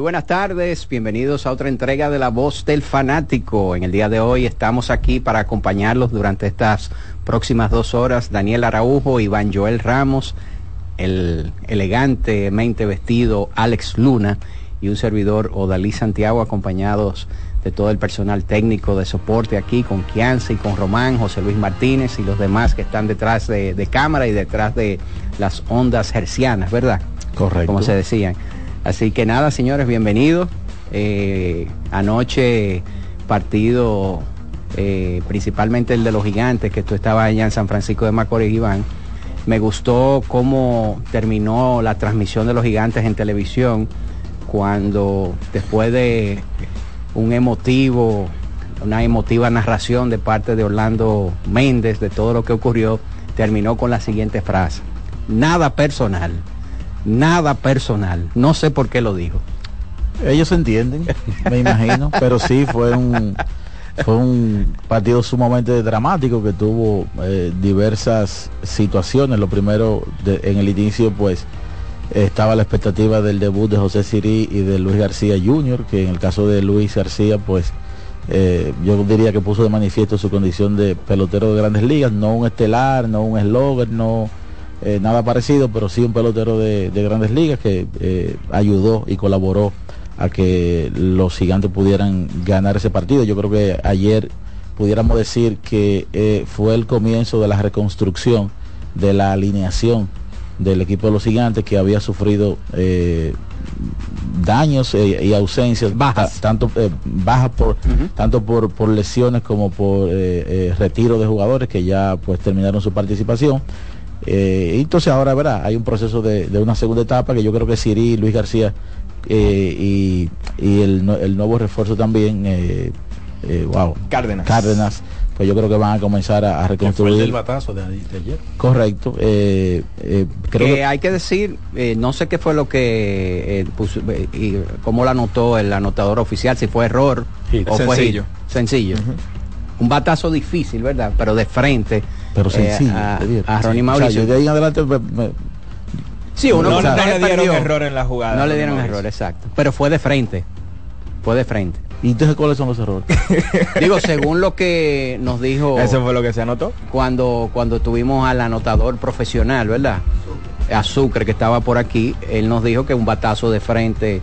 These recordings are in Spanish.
Muy buenas tardes, bienvenidos a otra entrega de La Voz del Fanático. En el día de hoy estamos aquí para acompañarlos durante estas próximas dos horas. Daniel Araujo, Iván Joel Ramos, el elegantemente vestido Alex Luna y un servidor Odalí Santiago acompañados de todo el personal técnico de soporte aquí con Kianza y con Román, José Luis Martínez y los demás que están detrás de, de cámara y detrás de las ondas hercianas, ¿verdad? Correcto. Como se decían. Así que nada, señores, bienvenidos. Eh, anoche partido, eh, principalmente el de los gigantes, que tú estabas allá en San Francisco de Macorís, Iván. Me gustó cómo terminó la transmisión de los gigantes en televisión, cuando después de un emotivo, una emotiva narración de parte de Orlando Méndez de todo lo que ocurrió, terminó con la siguiente frase. Nada personal nada personal. No sé por qué lo dijo. Ellos entienden, me imagino, pero sí fue un fue un partido sumamente dramático que tuvo eh, diversas situaciones. Lo primero, de, en el inicio, pues estaba la expectativa del debut de José Sirí y de Luis García Jr., que en el caso de Luis García, pues eh, yo diría que puso de manifiesto su condición de pelotero de grandes ligas, no un estelar, no un eslogan, no eh, nada parecido, pero sí un pelotero de, de grandes ligas que eh, ayudó y colaboró a que los gigantes pudieran ganar ese partido. Yo creo que ayer pudiéramos decir que eh, fue el comienzo de la reconstrucción de la alineación del equipo de los gigantes que había sufrido daños y ausencias bajas tanto eh, bajas por uh -huh. tanto por, por, lesiones como por retiro de jugadores que ya pues terminaron su participación eh, entonces ahora verá, hay un proceso de, de, una segunda etapa que yo creo que Siri, Luis García eh, y, y el, el, nuevo refuerzo también, eh, wow, Cárdenas. Cárdenas, pues yo creo que van a comenzar a, a reconstruir. Fue el del batazo de, de ayer. Correcto. creo que, que, hay que decir, no sé qué fue lo que puso, y cómo lo anotó el anotador oficial, si fue error sí, o sencillo. fue sencillo. Uh -huh. Un batazo difícil, ¿verdad? Pero de frente pero sencillo. Eh, a, a, Ronnie Mauricio. O sea, de ahí en adelante me, me... Sí, uno no, no, no le dieron error en la jugada. No le dieron error, exacto. Pero fue de frente. Fue de frente. ¿Y entonces cuáles son los errores? Digo, según lo que nos dijo. Eso fue lo que se anotó. Cuando, cuando tuvimos al anotador profesional, ¿verdad? Azúcar, que estaba por aquí, él nos dijo que un batazo de frente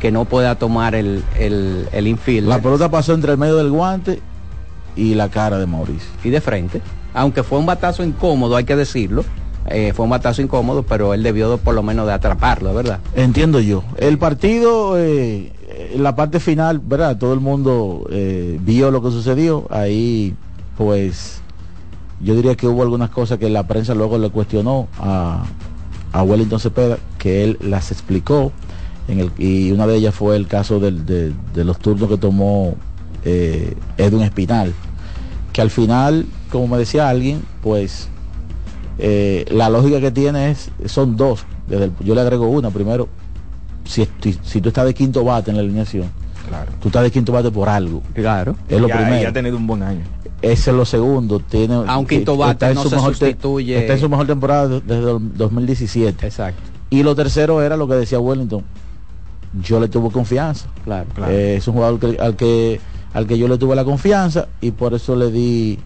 que no pueda tomar el, el, el infield. La pelota pasó entre el medio del guante y la cara de Mauricio. Y de frente aunque fue un batazo incómodo, hay que decirlo. Eh, fue un batazo incómodo, pero él debió de, por lo menos de atraparlo, ¿verdad? Entiendo yo. El partido, eh, en la parte final, ¿verdad? Todo el mundo eh, vio lo que sucedió. Ahí, pues, yo diría que hubo algunas cosas que la prensa luego le cuestionó a, a Wellington Cepeda, que él las explicó. Y una de ellas fue el caso de, de, los turnos que tomó Edwin Espinal que al final, como me decía alguien, pues eh, la lógica que tiene es, son dos. Desde el, yo le agrego una. Primero, si, si tú estás de quinto bate en la alineación, claro. tú estás de quinto bate por algo. Claro. Es lo ya, primero. Ya ha tenido un buen año. Ese es lo segundo. Tiene, a un quinto bate no se sustituye. Te, está en su mejor temporada desde el 2017. Exacto. Y lo tercero era lo que decía Wellington. Yo le tuve confianza. Claro, claro. Eh, es un jugador que, al que al que yo le tuve la confianza y por eso le di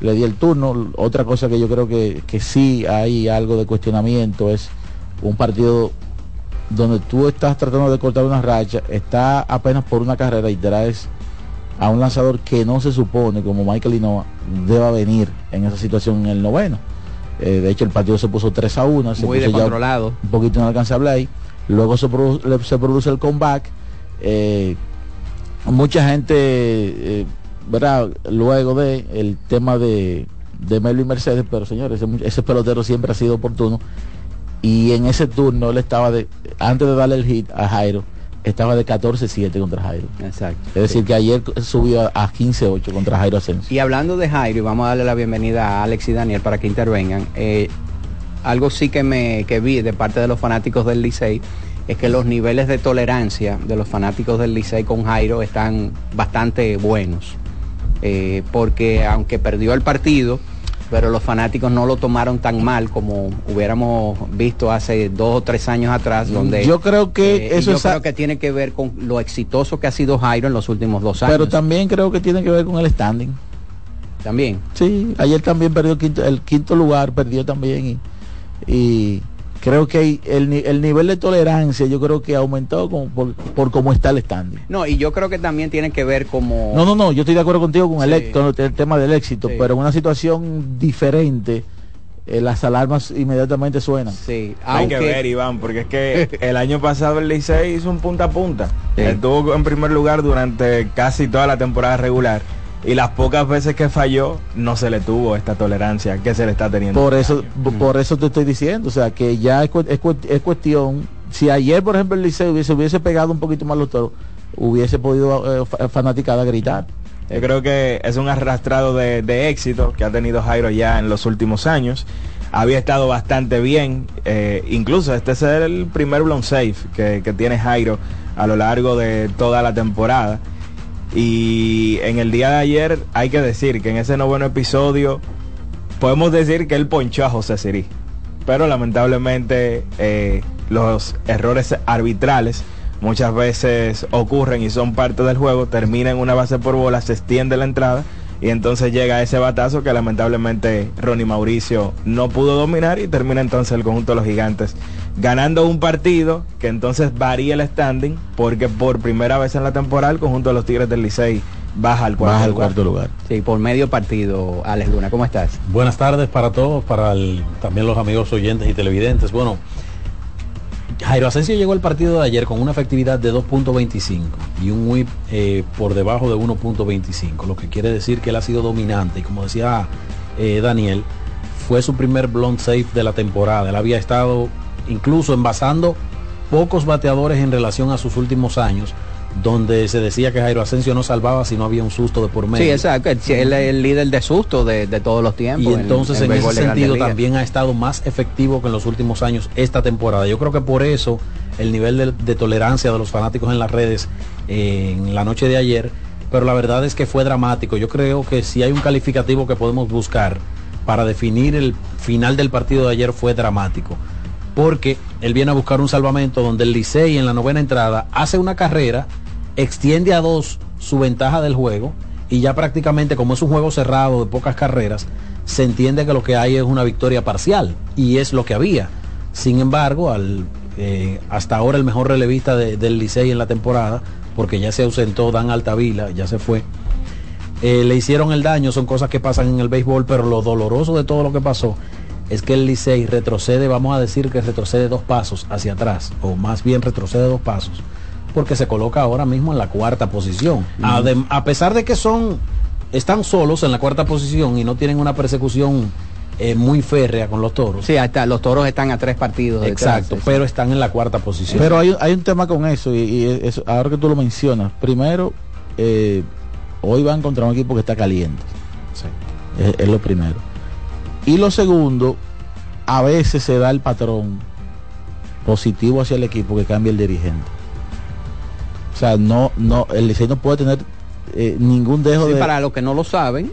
le di el turno. Otra cosa que yo creo que, que sí hay algo de cuestionamiento es un partido donde tú estás tratando de cortar una racha, está apenas por una carrera y traes a un lanzador que no se supone, como Michael Inoa, deba venir en esa situación en el noveno. Eh, de hecho, el partido se puso 3 a 1, se Muy puso ya un poquito inalcanzable ahí. Luego se, produ- le- se produce el comeback. eh, mucha gente, eh, ¿verdad? Luego de el tema de, de Melvin Mercedes, pero señores, ese, pelotero siempre ha sido oportuno. Y en ese turno él estaba de, antes de darle el hit a Jairo, estaba de 14-7 contra Jairo. Exacto. Es decir, que ayer subió a, a 15-8 contra Jairo Asensio. Y hablando de Jairo, y vamos a darle la bienvenida a Alex y Daniel para que intervengan. eh, algo sí que me que vi de parte de los fanáticos del Licey es que los niveles de tolerancia de los fanáticos del Licey con Jairo están bastante buenos. Eh, porque aunque perdió el partido, pero los fanáticos no lo tomaron tan mal como hubiéramos visto hace dos o tres años atrás, donde Yo creo que eh, eso yo es creo que tiene que ver con lo exitoso que ha sido Jairo en los últimos dos años. Pero también creo que tiene que ver con el standing. también. Sí, ayer también perdió el quinto, el quinto lugar, perdió también y, y creo que el, el nivel de tolerancia yo creo que ha aumentado como por, por cómo está el standing. No, y yo creo que también tiene que ver como... No, no, no, yo estoy de acuerdo contigo con el, Sí. ex- con el tema del éxito, Sí. pero en una situación diferente eh, las alarmas inmediatamente suenan. Sí, Hay que ver, Iván, porque es que el año pasado el Licey hizo un punta a punta. Sí. Estuvo en primer lugar durante casi toda la temporada regular. Y las pocas veces que falló, no se le tuvo esta tolerancia que se le está teniendo. Por eso, por eso te estoy diciendo, o sea, que ya es, cu- es cu- es cuestión, si ayer, por ejemplo, el Liceo hubiese, hubiese pegado un poquito más los toros, hubiese podido eh, fa- fanaticada gritar. Yo creo que es un arrastrado de, de éxito que ha tenido Jairo ya en los últimos años. Había estado bastante bien. eh, incluso este es el primer blown safe que, que tiene Jairo a lo largo de toda la temporada. Y en el día de ayer hay que decir que en ese noveno episodio podemos decir que él ponchó a José Sirí. Pero lamentablemente eh, los errores arbitrales muchas veces ocurren y son parte del juego, termina en una base por bola, se extiende la entrada y entonces llega ese batazo que lamentablemente Ronnie Mauricio no pudo dominar y termina entonces el conjunto de los gigantes ganando un partido que entonces varía el standing porque por primera vez en la temporada el conjunto de los Tigres del Licey baja al cuarto Baja al lugar. cuarto lugar. Sí, por medio partido, Alex Luna, ¿cómo estás? Buenas tardes para todos, para el- también los amigos oyentes y televidentes. Bueno, Jairo Asensio llegó al partido de ayer con una efectividad de 2.25 y un whip eh, por debajo de 1.25, lo que quiere decir que él ha sido dominante y como decía eh, Daniel, fue su primer blonde safe de la temporada. Él había estado incluso envasando pocos bateadores en relación a sus últimos años, donde se decía que Jairo Asensio no salvaba si no había un susto de por medio. Sí, exacto. Él es el líder de susto de, de todos los tiempos. Y entonces en, ese sentido también ha estado más efectivo que en los últimos años esta temporada. Yo creo que por eso el nivel de, de tolerancia de los fanáticos en las redes eh, en la noche de ayer, pero la verdad es que fue dramático. Yo creo que si hay un calificativo que podemos buscar para definir el final del partido de ayer fue dramático. Porque él viene a buscar un salvamento donde el Licey en la novena entrada hace una carrera, extiende a dos su ventaja del juego y ya prácticamente como es un juego cerrado de pocas carreras, se entiende que lo que hay es una victoria parcial y es lo que había. Sin embargo, al, eh, hasta ahora el mejor relevista de- del Licey en la temporada, porque ya se ausentó Dan Altavila, ya se fue, eh, le hicieron el daño, son cosas que pasan en el béisbol, pero lo doloroso de todo lo que pasó es que el Licey retrocede, vamos a decir que retrocede dos pasos hacia atrás, o más bien retrocede dos pasos, porque se coloca ahora mismo en la cuarta posición. Adem- a pesar de que son, están solos en la cuarta posición y no tienen una persecución eh, muy férrea con los toros. Sí, hasta los toros están a tres partidos. Exacto, pero están en la cuarta posición. Pero hay, hay un tema con eso, y, y eso, ahora que tú lo mencionas, primero, eh, hoy va a encontrar un equipo que está caliente. Sí. Es, es lo primero. Y lo segundo, a veces se da el patrón positivo hacia el equipo que cambia el dirigente. O sea, no, no, el Licey no puede tener eh, ningún dejo Sí, de. para los que no lo saben,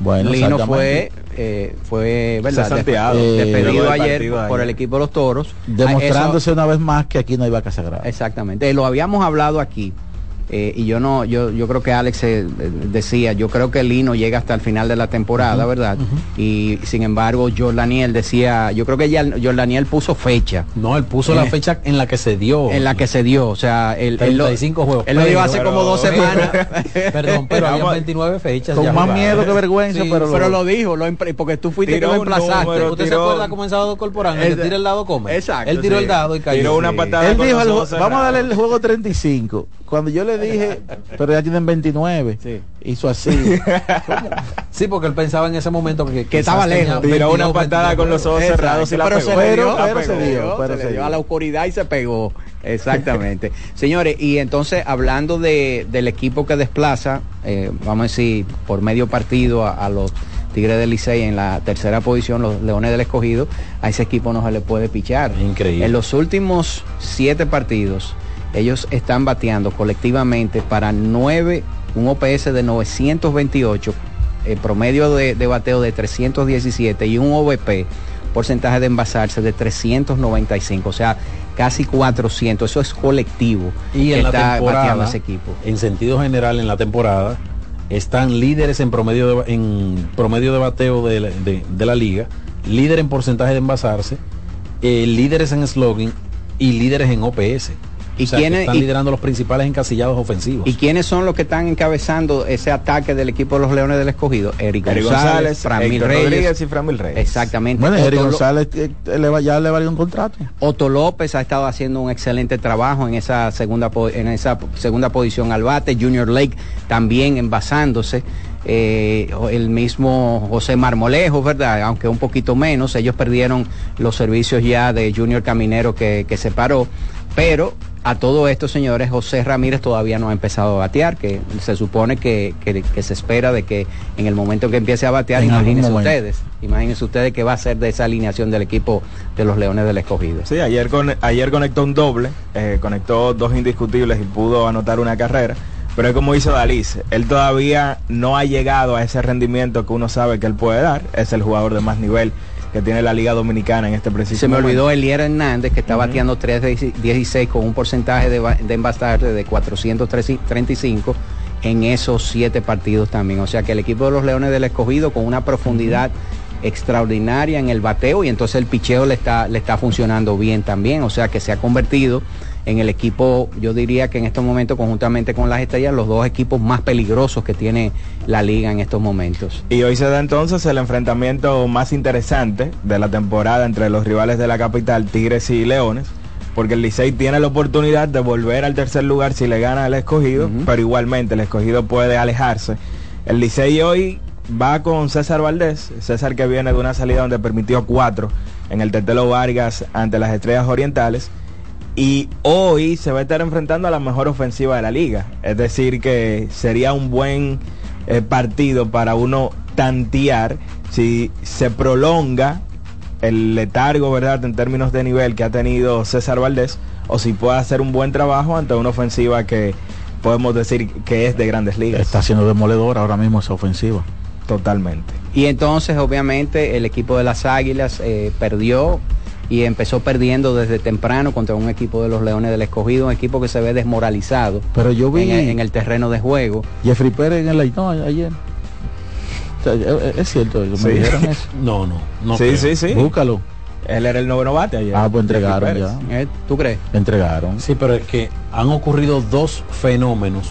bueno, Lino fue, eh, fue ¿verdad? Santiago, eh, despedido ayer de por el equipo de los toros. demostrándose Ah, una vez más que aquí no hay vaca sagrada. exactamente. Eh, Lo habíamos hablado aquí, Eh, y yo no, yo, yo creo que Alex eh, decía, yo creo que Lino llega hasta el final de la temporada, ¿verdad? Y sin embargo, Jordaniel decía, yo creo que ya Jordaniel puso fecha. No, él puso la Eh, fecha en la que se dio. En la que se dio, o sea, él, él lo- 35 juegos. Él lo dio hace Pero- como dos semanas. Perdón, pero había 29 fechas. Con ya más jugadas. miedo que vergüenza, Sí, pero, pero lo dijo, lo porque tú fuiste que lo emplazaste. número, ¿Usted se tiró- acuerda cómo en sábado corporal? El El- que tira el dado come. Exacto, Él tiró sí. el dado y cayó. Tiró una Sí. patada Él dijo, el vamos a darle el juego 35. Cuando yo le dije, pero ya tienen 29, Sí. hizo así. Sí, porque él pensaba en ese momento que, Que estaba lejos. Tiró una 22, patada con los ojos Exacto, cerrados y la pero pegó. se dio, pero se dio, pero se se le dio dio. a la oscuridad y se pegó. Exactamente. Señores, y entonces hablando de, del equipo que desplaza, eh, vamos a decir, por medio partido a, a los Tigres del Licey en la tercera posición, los Leones del Escogido, a ese equipo no se le puede pichar. Increíble. En los últimos siete partidos, ellos están bateando colectivamente para nueve, un OPS de 928, el promedio de, de bateo de 317 y un OVP, porcentaje de envasarse de 395, o sea, casi 400. Eso es colectivo. Y que en la está temporada, ese equipo. en sentido general, en la temporada, están líderes en promedio de, en promedio de bateo de, la- de- de la liga, líder en porcentaje de envasarse, eh, líderes en slogan y líderes en OPS. ¿Y O sea, que quiénes- están y- liderando los principales encasillados ofensivos. ¿Y quiénes son los que están encabezando ese ataque del equipo de los Leones del Escogido? Eric, Eric González, González, Framil Héctor Reyes. Rodríguez y Framil Reyes. Exactamente. bueno, Eric González eh, le va- ya le valió un contrato. Otto López ha estado haciendo un excelente trabajo en esa segunda en esa segunda posición al bate. Junior Lake también envasándose. Eh, el mismo José Marmolejo, ¿verdad? Aunque un poquito menos. Ellos perdieron los servicios ya de Junior Caminero que, que se paró. Pero a todo esto, señores, José Ramírez todavía no ha empezado a batear, que se supone que, que- que se espera de que en el momento que empiece a batear, En imagínense ustedes, imagínense ustedes que va a ser de esa alineación del equipo de los Leones del Escogido. Sí, ayer, con, ayer conectó un doble, eh, conectó dos indiscutibles y pudo anotar una carrera. Pero es como hizo Dalis, él todavía no ha llegado a ese rendimiento que uno sabe que él puede dar. Es el jugador de más nivel que tiene la Liga Dominicana en este preciso Se me momento. olvidó Elier Hernández, que está bateando 3.16 con un porcentaje de, de de 435 en esos siete partidos también. O sea que el equipo de los Leones del Escogido con una profundidad extraordinaria en el bateo y entonces el picheo le está, le está funcionando bien también. O sea que se ha convertido en el equipo, yo diría que en estos momentos, conjuntamente con las estrellas, los dos equipos más peligrosos que tiene la liga en estos momentos. Y hoy se da entonces el enfrentamiento más interesante de la temporada entre los rivales de la capital, Tigres y Leones, porque el Licey tiene la oportunidad de volver al tercer lugar si le gana al escogido, pero igualmente el escogido puede alejarse. El Licey hoy va con César Valdés, César que viene de una salida donde permitió cuatro en el Tetelo Vargas ante las Estrellas Orientales. Y hoy se va a estar enfrentando a la mejor ofensiva de la liga. Es decir, que sería un buen eh, partido para uno tantear si se prolonga el letargo, ¿verdad?, en términos de nivel que ha tenido César Valdés, o si puede hacer un buen trabajo ante una ofensiva que podemos decir que es de grandes ligas. Está siendo demoledor ahora mismo esa ofensiva. Totalmente. Y entonces, obviamente, el equipo de las Águilas eh, perdió y empezó perdiendo desde temprano contra un equipo de los Leones del Escogido, un equipo que se ve desmoralizado Pero yo vi en, el- en el terreno de juego. Jeffrey Pérez en el no, ayer. O sea, es, cierto, me Sí. dijeron eso. No, no, no. sí, creo. sí, sí. Búscalo. Él era el noveno bate ayer. Ah, pues entregaron ya. ¿Eh? ¿Tú crees? Entregaron. Sí, pero es que han ocurrido dos fenómenos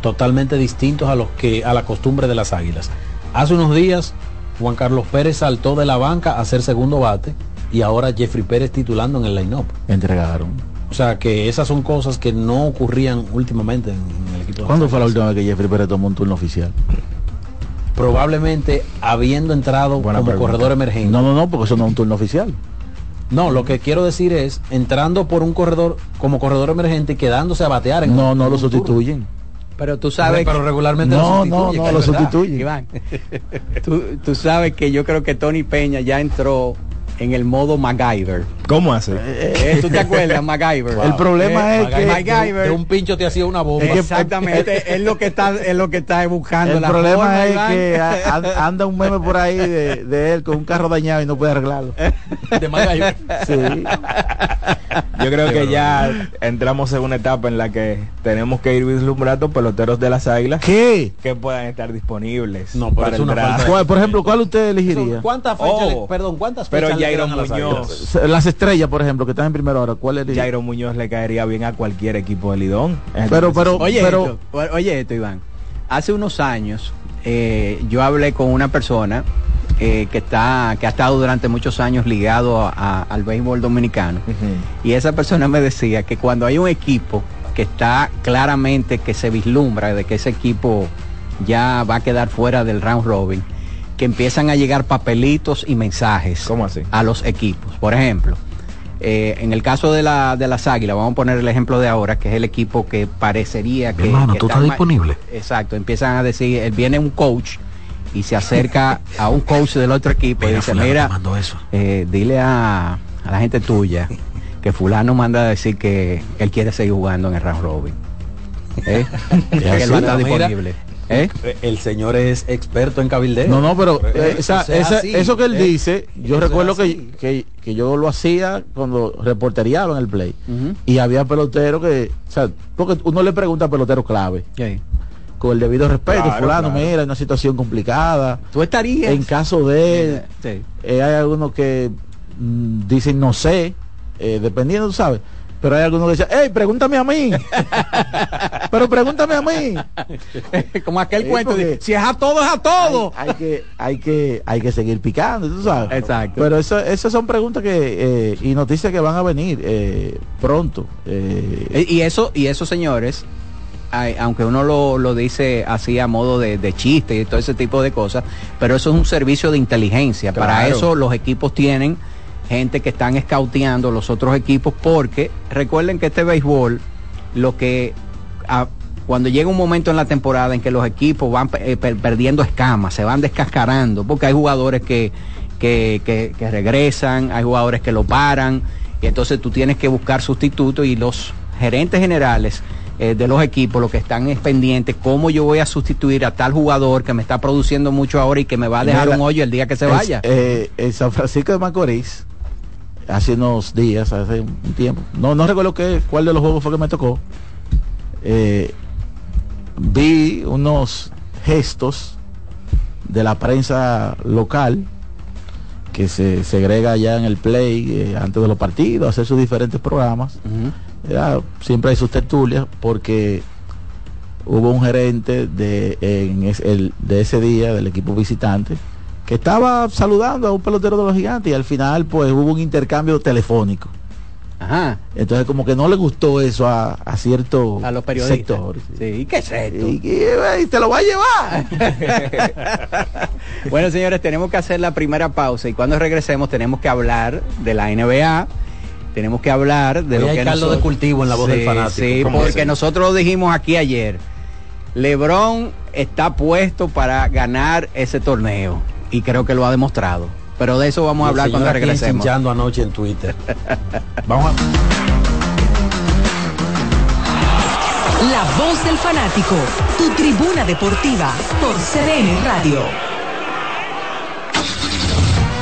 totalmente distintos a los que a la costumbre de las águilas. Hace unos días Juan Carlos Pérez saltó de la banca a ser segundo bate y ahora Jeffrey Pérez titulando en el line-up. Entregaron. O sea que esas son cosas que no ocurrían últimamente en, en el equipo. ¿Cuándo fue la última vez que Jeffrey Pérez tomó un turno oficial? Probablemente habiendo entrado Buena como pregunta. corredor emergente. No, no, no, porque eso no es un turno oficial. No, lo que quiero decir es entrando por un corredor como corredor emergente y quedándose a batear en No, un- no en lo turno. sustituyen. Pero tú sabes... pero regularmente No, lo no, sustituyen, no, lo sustituyen. Iván, tú, tú sabes que yo creo que Tony Peña ya entró en el modo MacGyver. ¿Cómo hace? Eh, ¿Tú te acuerdas, MacGyver? El problema es que MacGyver- de un pincho te hacía una bomba. Exactamente, es lo que está, es lo que está buscando. el la problema forma, es Iván. que a- anda un meme por ahí de, de él con un carro dañado y no puede arreglarlo. de MacGyver. Sí. Yo creo que ya entramos en una etapa en la que tenemos que ir vislumbrando peloteros de las águilas ¿Qué? que puedan estar disponibles. No, pero para es el una draft. falta ¿Cuál- por ejemplo, ¿cuál usted elegiría? ¿Cuántas fechas? Oh, le- perdón, ¿cuántas pero fechas le Jairo las Muñoz. Águilas? Las estrellas, por ejemplo, que están en primera hora, ¿cuál elegiría? Jairo Muñoz le caería bien a cualquier equipo de Lidón. Pero, pero, Oye, pero, esto, oye esto, Iván. Hace unos años eh, yo hablé con una persona eh, que está que ha estado durante muchos años ligado a- a- al béisbol dominicano y esa persona me decía que cuando hay un equipo que está claramente que se vislumbra de que ese equipo ya va a quedar fuera del round robin, que empiezan a llegar papelitos y mensajes ¿Cómo así? a los equipos. Por ejemplo, eh, en el caso de, la, de las Águilas, vamos a poner el ejemplo de ahora, que es el equipo que parecería que... hermano, que ¿tú está estás disponible? Exacto, empiezan a decir, eh, viene un coach y se acerca a un coach del otro equipo y dice, mira, eso. eh, dile a, a la gente tuya que fulano manda a decir que él quiere seguir jugando en el round robin. ¿Eh? que él va a estar Mira, disponible. ¿Eh? El señor es experto en cabildeo. no, no, pero eh, esa- Eso es esa- así, eso que él ¿eh? dice, yo recuerdo que, que, que yo lo hacía cuando reporteriaba en el play. Y había peloteros que, o sea, porque uno le pregunta a pelotero clave. Con el debido respeto, Claro, fulano, claro. mira, una situación complicada. Tú estarías... En caso de, Sí. eh, hay algunos que mm, dicen no sé, eh, dependiendo, tú sabes. Pero hay algunos que dicen, hey, pregúntame a mí. pero pregúntame a mí. Como aquel Sí, cuento de, si es a todo, es a todo. Hay, hay que, hay que, hay que seguir picando, tú sabes. Exacto. Pero eso, esas son preguntas que, eh, y noticias que van a venir eh, pronto. eh, Y eso, y eso señores, aunque uno lo, lo dice así a modo de, de chiste y todo ese tipo de cosas, pero eso es un servicio de inteligencia. Para eso los equipos tienen gente que están escauteando los otros equipos porque recuerden que este béisbol, lo que a- cuando llega un momento en la temporada en que los equipos van eh, per- perdiendo escamas, se van descascarando, porque hay jugadores que, que, que- que regresan, hay jugadores que lo paran, y entonces tú tienes que buscar sustitutos y los gerentes generales eh, de los equipos lo que están es pendientes, cómo yo voy a sustituir a tal jugador que me está produciendo mucho ahora y que me va a dejar Mira, un hoyo el día que se es- vaya. eh, en San Francisco de Macorís, hace unos días, hace un tiempo, no, no recuerdo qué, cuál de los juegos fue que me tocó, eh, vi unos gestos de la prensa local que se segrega ya en el play eh, antes de los partidos, hacer sus diferentes programas. Ya, siempre hay sus tertulias porque hubo un gerente de, en es- el- de ese día del equipo visitante que estaba saludando a un pelotero de los gigantes y al final pues hubo un intercambio telefónico. Ajá. Entonces como que no le gustó eso a, a cierto A los periodistas. sector. Sí, ¿y qué es esto? Y, y- y te lo va a llevar. Bueno, señores, tenemos que hacer la primera pausa y cuando regresemos tenemos que hablar de la NBA. Tenemos que hablar de Hoy lo hay que caldo de cultivo en la voz Sí, del fanático. Sí, ¿Cómo porque nosotros lo dijimos aquí ayer. LeBron está puesto para ganar ese torneo y creo que lo ha demostrado. Pero de eso vamos a hablar cuando regresemos. anoche en Twitter. Vamos a... La voz del fanático, tu tribuna deportiva por CDN Radio.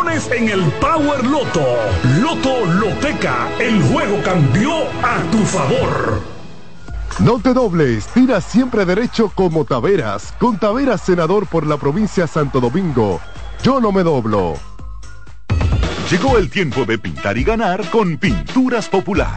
millones en el Power Loto. Loto Loteca, el juego cambió a tu favor. No te dobles, tira siempre derecho como Taveras, con Taveras senador por la provincia Santo Domingo. Yo no me doblo. Llegó el tiempo de pintar y ganar con Pinturas Popular.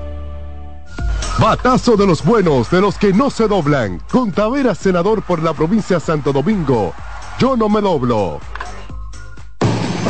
Batazo de los buenos, de los que no se doblan. Con Tavera, senador por la provincia de Santo Domingo. Yo no me doblo.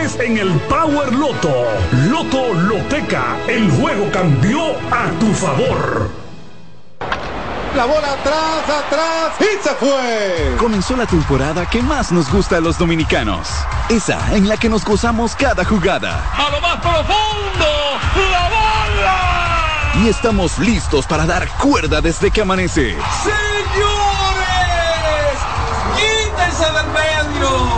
en el Power Loto. Loto Loteca, el juego cambió a tu favor. La bola atrás, atrás y se fue. Comenzó la temporada que más nos gusta a los dominicanos. Esa en la que nos gozamos cada jugada. A lo más profundo, la bola. Y estamos listos para dar cuerda desde que amanece. Señores, quítense del medio.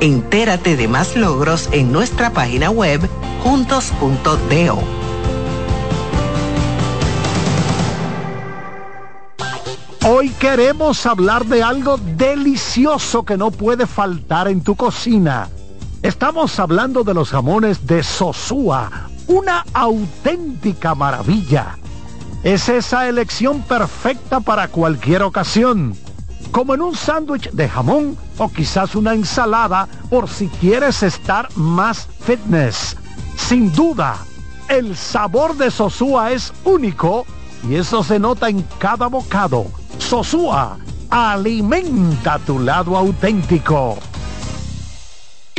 Entérate de más logros en nuestra página web juntos.do. Hoy queremos hablar de algo delicioso que no puede faltar en tu cocina. Estamos hablando de los jamones de Sosúa, una auténtica maravilla. Es esa elección perfecta para cualquier ocasión como en un sándwich de jamón o quizás una ensalada por si quieres estar más fitness. Sin duda, el sabor de Sosúa es único y eso se nota en cada bocado. Sosúa, alimenta tu lado auténtico.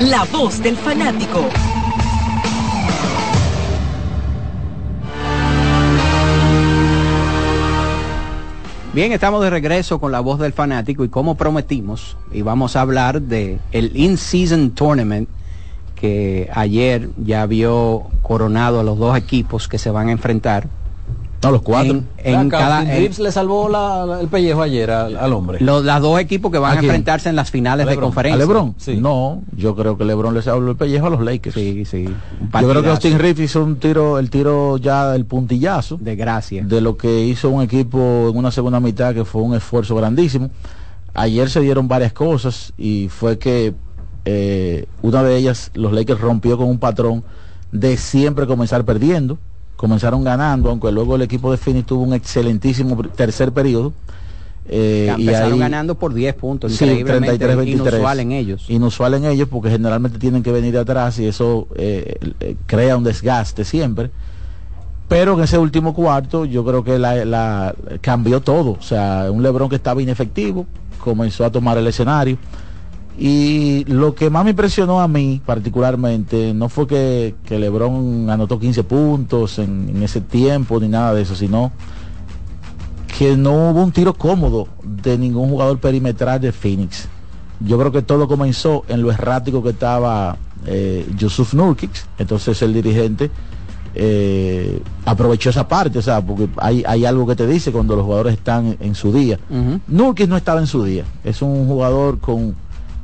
La voz del fanático. Bien, estamos de regreso con la voz del fanático y como prometimos, y vamos a hablar de el In-Season Tournament que ayer ya vio coronado a los dos equipos que se van a enfrentar. No, los cuatro. En, en cada, el, le salvó la, la, el pellejo ayer al, al hombre. Los las dos equipos que van a, a enfrentarse en las finales de conferencia. ¿A Lebron? Sí. No, yo creo que Lebron le salvó el pellejo a los Lakers. Sí, sí. Yo creo que Austin Reeves hizo un tiro, el tiro ya el puntillazo. De gracia. De lo que hizo un equipo en una segunda mitad que fue un esfuerzo grandísimo. Ayer se dieron varias cosas y fue que eh, una de ellas los Lakers rompió con un patrón de siempre comenzar perdiendo comenzaron ganando, aunque luego el equipo de Phoenix tuvo un excelentísimo tercer periodo. Eh, y empezaron ahí, ganando por 10 puntos, sí, 33, 23, inusual en ellos. Inusual en ellos porque generalmente tienen que venir de atrás y eso eh, eh, crea un desgaste siempre. Pero en ese último cuarto yo creo que la, la, cambió todo. O sea, un Lebron que estaba inefectivo comenzó a tomar el escenario. Y lo que más me impresionó a mí particularmente no fue que, que Lebron anotó 15 puntos en, en ese tiempo ni nada de eso, sino que no hubo un tiro cómodo de ningún jugador perimetral de Phoenix. Yo creo que todo comenzó en lo errático que estaba eh, Yusuf Nurkic, entonces el dirigente eh, aprovechó esa parte, o sea, porque hay, hay, algo que te dice cuando los jugadores están en, su día. Uh -huh. Nurkic no estaba en su día, es un jugador con,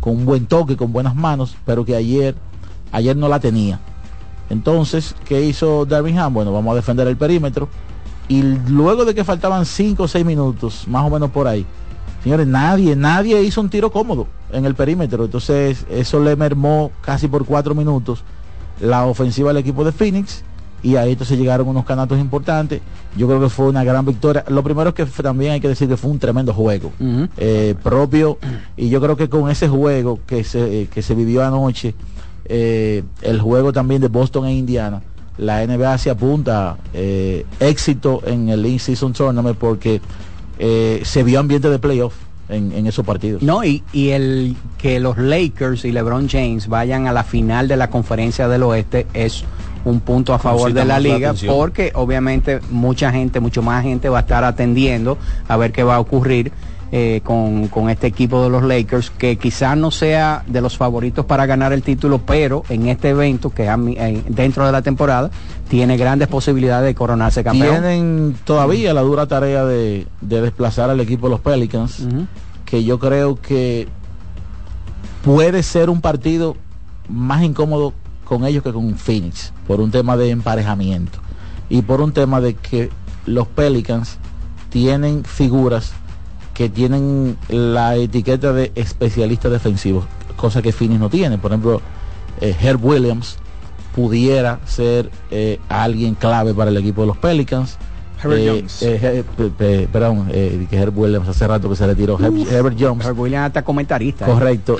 con un buen toque, con buenas manos, pero que ayer, ayer no la tenía. Entonces, ¿qué hizo Darvin Ham? Bueno, vamos a defender el perímetro y luego de que faltaban 5 o 6 minutos, más o menos por ahí, señores, nadie, nadie hizo un tiro cómodo en el perímetro. Entonces, eso le mermó casi por 4 minutos la ofensiva del equipo de Phoenix. Y ahí entonces llegaron unos canatos importantes. Yo creo que fue una gran victoria. Lo primero es que también hay que decir que fue un tremendo juego uh -huh. eh, propio. Y yo creo que con ese juego que se, eh, que se vivió anoche, eh, el juego también de Boston e Indiana, la NBA se apunta éxito en el In-Season Tournament porque se vio ambiente de playoff en, en, esos partidos. No, y, y, el que los Lakers y LeBron James vayan a la final de la conferencia del oeste es un punto a favor de la liga la porque obviamente mucha gente, mucho más gente va a estar atendiendo a ver qué va a ocurrir eh, con, con, este equipo de los Lakers, que quizás no sea de los favoritos para ganar el título, pero en este evento, que es dentro de la temporada, tiene grandes posibilidades de coronarse campeón. Tienen todavía la dura tarea de, de desplazar al equipo de los Pelicans, uh -huh. que yo creo que puede ser un partido más incómodo con ellos que con Phoenix, por un tema de emparejamiento y por un tema de que los Pelicans tienen figuras que tienen la etiqueta de especialistas defensivos, cosa que Phoenix no tiene. Por ejemplo, eh, Herb Williams pudiera ser eh, alguien clave para el equipo de los Pelicans. Herbert eh, Jones. Eh, perdón, que Herb Williams hace rato que se retiró. Herb, Herbert Jones. Herb Williams hasta comentarista. Correcto.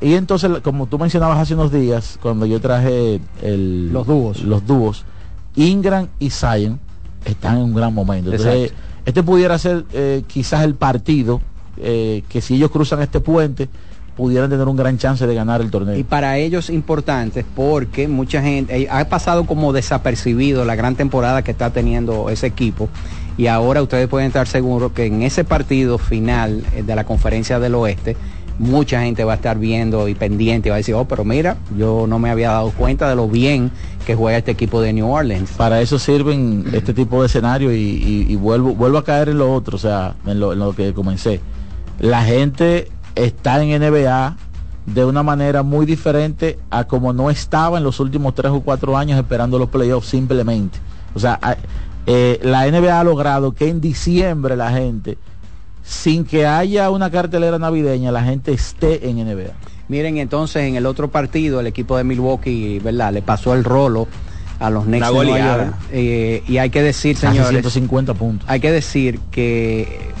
y entonces, como tú mencionabas hace unos días, cuando yo traje el, los dúos, los dúos, Ingram y Zion están en un gran momento. Entonces, este pudiera ser eh, quizás el partido eh, que si ellos cruzan este puente pudieran tener un gran chance de ganar el torneo. Y para ellos importante porque mucha gente eh, ha pasado como desapercibido la gran temporada que está teniendo ese equipo y ahora ustedes pueden estar seguros que en ese partido final de la conferencia del oeste mucha gente va a estar viendo y pendiente y va a decir, oh, pero mira, yo no me había dado cuenta de lo bien que juega este equipo de New Orleans. Para eso sirven este tipo de escenario y, y, y, vuelvo, vuelvo a caer en lo otro, o sea, en lo, en lo que comencé. La gente está en NBA de una manera muy diferente a como no estaba en los últimos tres o cuatro años esperando los playoffs simplemente. O sea, eh, la NBA ha logrado que en diciembre la gente sin que haya una cartelera navideña, la gente esté en NBA. Miren, entonces en el otro partido, el equipo de Milwaukee, ¿verdad? Le pasó el rolo a los Knicks de Nueva York. Eh, y hay que decir, señores, 150 puntos. hay que decir que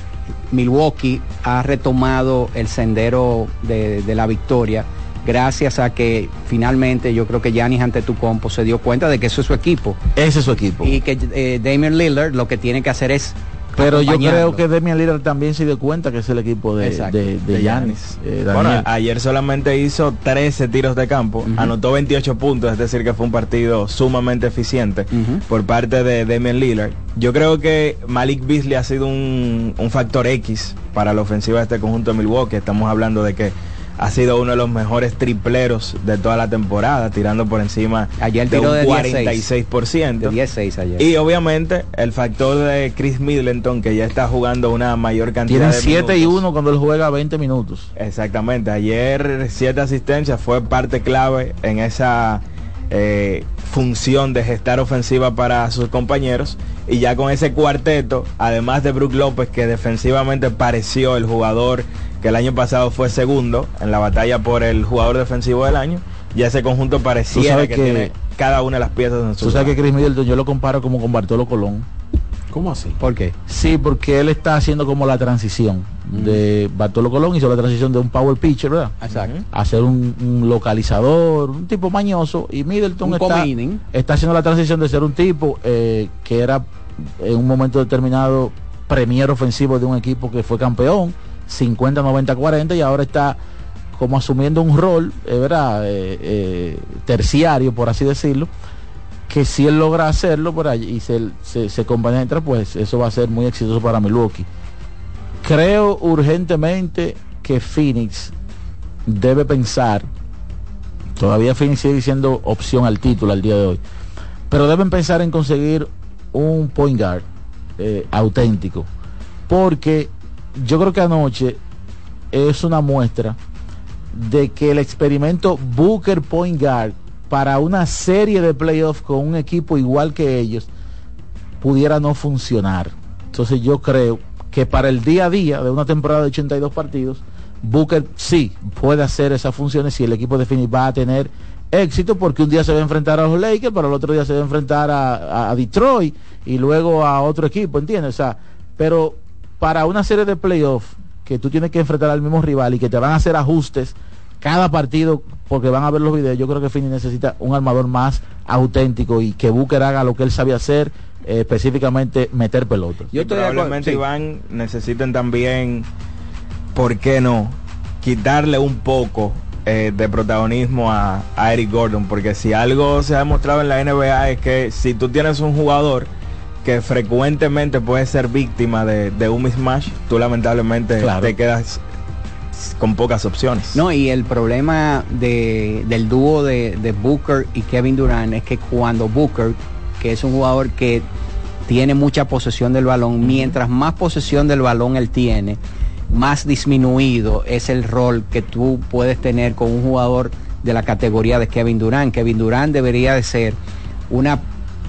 Milwaukee ha retomado el sendero de, de la victoria gracias a que finalmente yo creo que Giannis Antetokounmpo se dio cuenta de que eso es su equipo. Ese es su equipo. Y que eh, Damian Lillard lo que tiene que hacer es pero yo creo que Damian Lillard también se dio cuenta que es el equipo de, de, de, Giannis. Eh, bueno, ayer solamente hizo 13 tiros de campo, uh -huh. anotó 28 puntos, es decir, que fue un partido sumamente eficiente uh -huh. por parte de Damian Lillard. Yo creo que Malik Beasley ha sido un, un factor X para la ofensiva de este conjunto de Milwaukee. Estamos hablando de que ha sido uno de los mejores tripleros de toda la temporada, tirando por encima ayer de un de 46%. De 16 ayer. Y obviamente el factor de Chris Middleton, que ya está jugando una mayor cantidad Tienen de 7 y 1 cuando él juega 20 minutos. Exactamente. Ayer 7 asistencias fue parte clave en esa eh, función de gestar ofensiva para sus compañeros. Y ya con ese cuarteto, además de Brook López, que defensivamente pareció el jugador que el año pasado fue segundo en la batalla por el jugador defensivo del año, ya ese conjunto pareciera que, que, tiene cada una de las piezas en su Tú sabes que. Chris Middleton yo lo comparo como con Bartolo Colón. ¿Cómo así? ¿Por qué? Sí, porque él está haciendo como la transición de Bartolo Colón hizo la transición de un power pitcher, ¿verdad? Exacto. A ser un, un localizador, un tipo mañoso y Middleton está haciendo la transición de ser un tipo eh, que era en un momento determinado premier ofensivo de un equipo que fue campeón, 50, 90, 40 y ahora está como asumiendo un rol, eh, ¿verdad? Eh, eh, terciario, por así decirlo, que si él logra hacerlo por allí y se, se, se compenetra, pues eso va a ser muy exitoso para Milwaukee. Creo urgentemente que Phoenix debe pensar, todavía Phoenix sigue siendo opción al título al día de hoy, pero deben pensar en conseguir un point guard auténtico, porque yo creo que anoche es una muestra de que el experimento Booker Point Guard para una serie de playoffs con un equipo igual que ellos pudiera no funcionar. Entonces yo creo que para el día a día de una temporada de 82 partidos, Booker sí puede hacer esas funciones si el equipo de va a tener éxito porque un día se va a enfrentar a los Lakers, pero el otro día se va a enfrentar a Detroit y luego a otro equipo, ¿entiendes? O sea, pero para una serie de playoffs que tú tienes que enfrentar al mismo rival y que te van a hacer ajustes cada partido porque van a ver los videos, yo creo que Phoenix necesita un armador más auténtico y que Booker haga lo que él sabe hacer, eh, específicamente meter pelotas. Y probablemente Iván necesiten también, ¿por qué no? Quitarle un poco eh, de protagonismo a, a Eric Gordon, porque si algo se ha demostrado en la NBA es que si tú tienes un jugador que frecuentemente puede ser víctima de, de un mismatch, tú lamentablemente Claro. te quedas con pocas opciones. No, y el problema de- del dúo de, de Booker y Kevin Durant es que cuando Booker, que es un jugador que tiene mucha posesión del balón, mientras más posesión del balón él tiene, más disminuido es el rol que tú puedes tener con un jugador de la categoría de Kevin Durant. Kevin Durant debería de ser una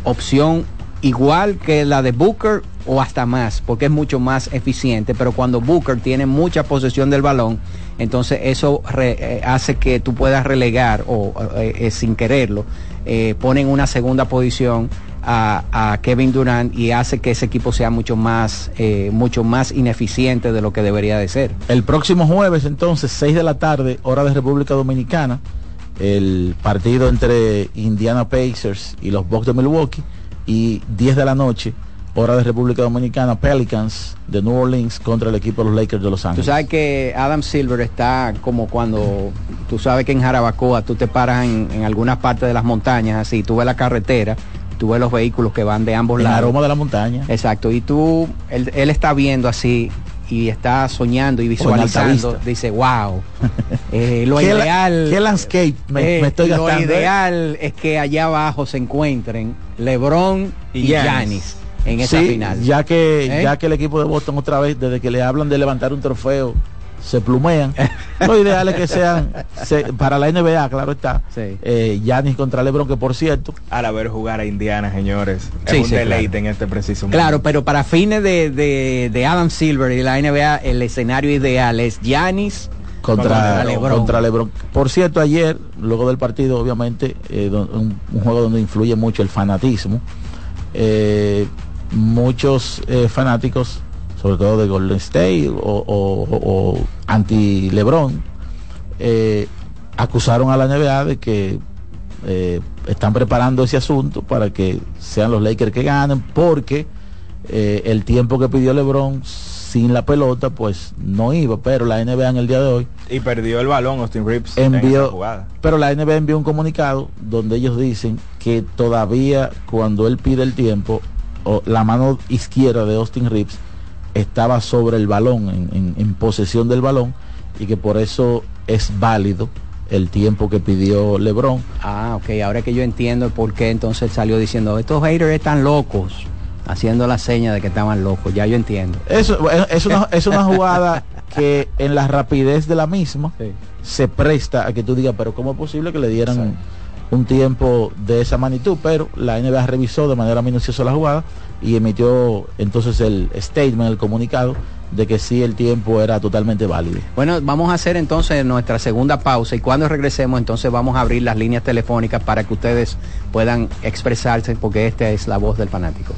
opción igual que la de Booker o hasta más, porque es mucho más eficiente, pero cuando Booker tiene mucha posesión del balón, entonces eso eh, hace que tú puedas relegar o eh, eh, sin quererlo, eh, ponen una segunda posición a, Kevin Durant y hace que ese equipo sea mucho más, mucho más ineficiente de lo que debería de ser. El próximo jueves, entonces, 6 de la tarde, hora de República Dominicana, el partido entre Indiana Pacers y los Bucks de Milwaukee, y 10 de la noche, hora de República Dominicana, Pelicans de New Orleans contra el equipo de los Lakers de Los Tú Ángeles. sabes que Adam Silver está como cuando tú sabes que en Jarabacoa tú te paras en, en algunas partes de las montañas, así, tú ves la carretera, tú ves los vehículos que van de ambos En lados. aroma de la montaña. Exacto, y tú, él, él está viendo así y está soñando y visualizando, dice, wow, eh, lo ¿Qué la- ideal... qué landscape me- eh, me estoy Lo gastando, eh? ideal es que allá abajo se encuentren LeBron y Y Giannis. Giannis en esa Sí, final. Ya que, ¿Eh? ya que el equipo de Boston otra vez, desde que le hablan de levantar un trofeo, se plumean. Lo ideal es que sean se- para la NBA, claro está. Eh, Giannis contra LeBron, que por cierto. Ahora ver jugar a Indiana, señores, Sí, es un sí, deleite claro. en este preciso Claro, momento. pero para fines de, de- de Adam Silver y la NBA, el escenario ideal es Giannis contra, LeBron. contra LeBron. Por cierto, ayer, luego del partido, obviamente, eh, un juego donde influye mucho el fanatismo, eh, muchos eh, fanáticos, sobre todo de Golden State o, o- o- o anti-LeBron, eh, acusaron a la NBA de que eh, están preparando ese asunto para que sean los Lakers que ganen, porque eh, el tiempo que pidió LeBron sin la pelota, pues no iba, pero la NBA en el día de hoy Y perdió el balón Austin Reeves en envió, jugada. pero la NBA envió un comunicado donde ellos dicen que todavía cuando él pide el tiempo, o la mano izquierda de Austin Reeves estaba sobre el balón, en, en- en posesión del balón, y que por eso es válido el tiempo que pidió LeBron. Ah, ok, ahora que yo entiendo por qué entonces salió diciendo, estos haters están locos, haciendo la seña de que estaban locos, ya yo entiendo. Eso es- es una, es una jugada que en la rapidez de la misma se presta a que tú digas, pero ¿cómo es posible que le dieran un tiempo de esa magnitud? Pero la NBA revisó de manera minuciosa la jugada y emitió entonces el statement, el comunicado de que sí el tiempo era totalmente válido. Bueno, vamos a hacer entonces nuestra segunda pausa y cuando regresemos entonces vamos a abrir las líneas telefónicas para que ustedes puedan expresarse porque esta es la voz del fanático.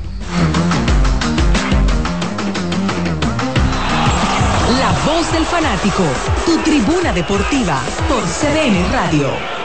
La voz del fanático, tu tribuna deportiva por CDN Radio.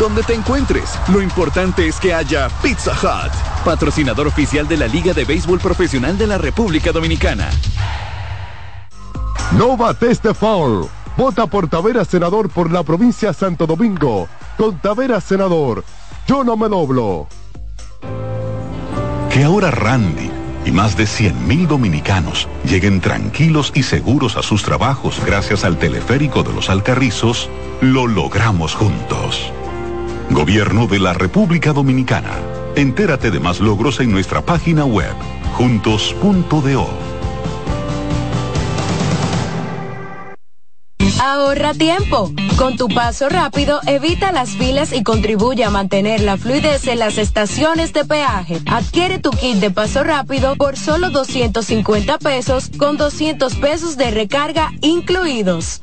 Donde te encuentres, lo importante es que haya Pizza Hut, patrocinador oficial de la Liga de Béisbol Profesional de la República Dominicana. No bates de foul. Vota por Tavera Senador por la provincia Santo Domingo. Con Tavera Senador. Yo no me doblo. Que ahora Randy y más de 100.000 dominicanos lleguen tranquilos y seguros a sus trabajos gracias al teleférico de los Alcarrizos, lo logramos juntos. Gobierno de la República Dominicana. Entérate de más logros en nuestra página web, juntos.do. Ahorra tiempo. Con tu paso rápido, evita las filas y contribuye a mantener la fluidez en las estaciones de peaje. Adquiere tu kit de paso rápido por solo 250 pesos con 200 pesos de recarga incluidos.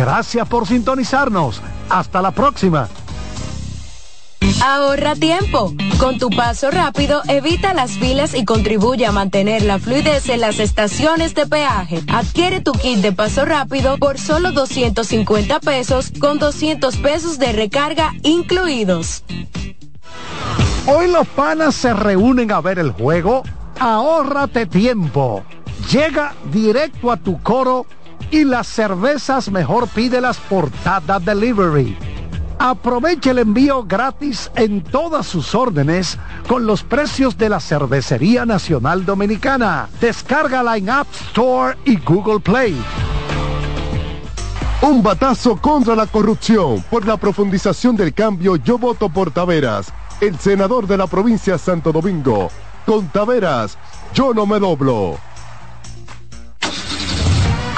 Gracias por sintonizarnos. Hasta la próxima. Ahorra tiempo. Con tu paso rápido, evita las filas y contribuye a mantener la fluidez en las estaciones de peaje. Adquiere tu kit de paso rápido por solo 250 pesos con 200 pesos de recarga incluidos. Hoy los panas se reúnen a ver el juego. Ahórrate tiempo. Llega directo a tu coro y las cervezas mejor pídelas por Tata Delivery. Aprovecha el envío gratis en todas sus órdenes con los precios de la Cervecería Nacional Dominicana. Descárgala en App Store y Google Play. Un batazo contra la corrupción. Por la profundización del cambio, yo voto por Taveras, el senador de la provincia de Santo Domingo. Con Taveras, yo no me doblo.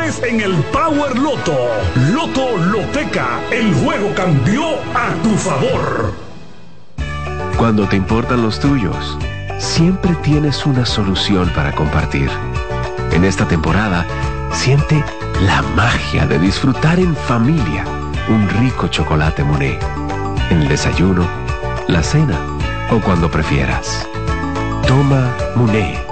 en el Power Loto. Loto Loteca, el juego cambió a tu favor. Cuando te importan los tuyos, siempre tienes una solución para compartir. En esta temporada, siente la magia de disfrutar en familia un rico chocolate Monet. En el desayuno, la cena o cuando prefieras. Toma Monet.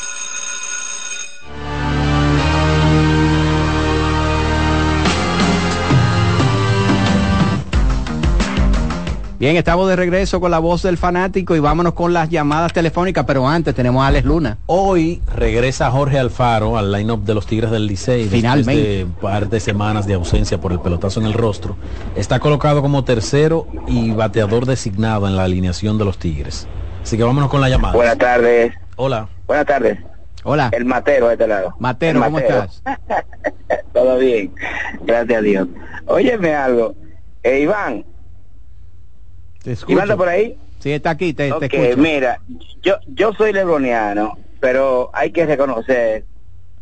Bien, estamos de regreso con la voz del fanático y vámonos con las llamadas telefónicas, pero antes tenemos a Alex Luna. Hoy regresa Jorge Alfaro al line-up de los Tigres del Licey. Finalmente. Después de un par de semanas de ausencia por el pelotazo en el rostro. Está colocado como tercero y bateador designado en la alineación de los Tigres. Así que vámonos con la llamada. Buenas tardes. Hola. Buenas tardes. Hola. El Matero de este lado. Matero, El ¿cómo estás? Todo bien. Gracias a Dios. Óyeme algo. Eh, Iván. Te Iván está por ahí. Sí, está aquí, te, escucho. mira, yo, yo soy lebroniano, pero hay que reconocer,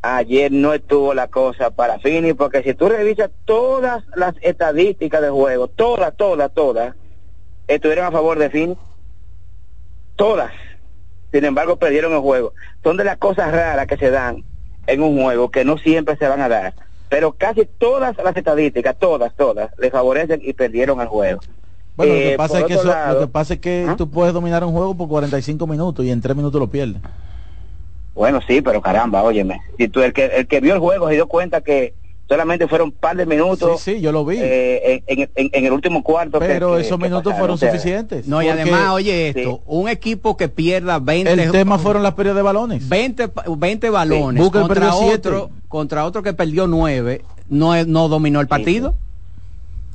ayer no estuvo la cosa para Fini, porque si tú revisas todas las estadísticas de juego, todas, todas, todas, estuvieron a favor de Fini. Todas. Sin embargo, perdieron el juego. Son de las cosas raras que se dan en un juego que no siempre se van a dar. Pero casi todas las estadísticas, todas, todas, le favorecen y perdieron el juego. Bueno, lo Eh, que pasa por es que, eso- lado- lo que pasa es que tú puedes dominar un juego por 45 minutos y en 3 minutos lo pierdes. Bueno, sí, pero caramba, óyeme. Si tú, el, que, el que vio el juego se dio cuenta que solamente fueron un par de minutos. Sí, sí, yo lo vi. eh, en, en- en el último cuarto. Pero que- esos que minutos fueron sea, suficientes. No, y además, oye esto, un equipo que pierda 20... El tema fueron las pérdidas de balones. 20, pa- 20 balones Booker contra otro, contra otro que perdió 9, no, no dominó el partido.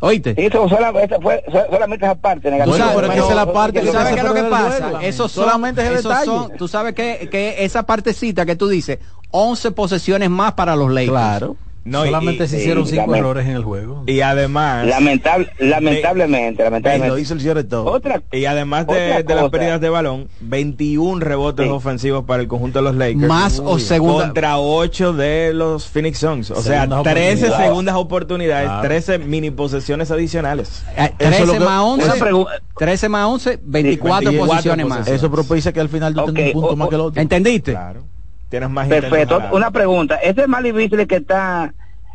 ¿Oíste? Eso sola- esa fue so- solamente esa parte Tú negativa. sabes, Pero- pero pero- ¿tú sabes qué es lo que pasa? son, Solamente ese esos detalle. son- tú sabes que, que esa partecita que tú dices, 11 posesiones más para los Lakers. Claro. No, y- Solamente y- se hicieron sí, cinco errores en el juego. Y además... Lamentable, lamentablemente, lamentablemente. Lo hizo el cierre todo. Otra, Y además de, Otra de las pérdidas de balón, 21 rebotes Sí. ofensivos para el conjunto de los Lakers. Más o segunda- Contra 8 de los Phoenix Suns. O sea, Segundas 13 oportunidades. segundas oportunidades, Claro. 13 mini posesiones adicionales. Eh, Eso es 13 lo que- más 11, Una pregu- 13 más 11, 24 24 posiciones más. Eso propicia que al final tú Ok, tengas un punto o- más que el otro. ¿Entendiste? Claro. Tienes más Perfecto. Una pregunta. Ese Mali Beasley que está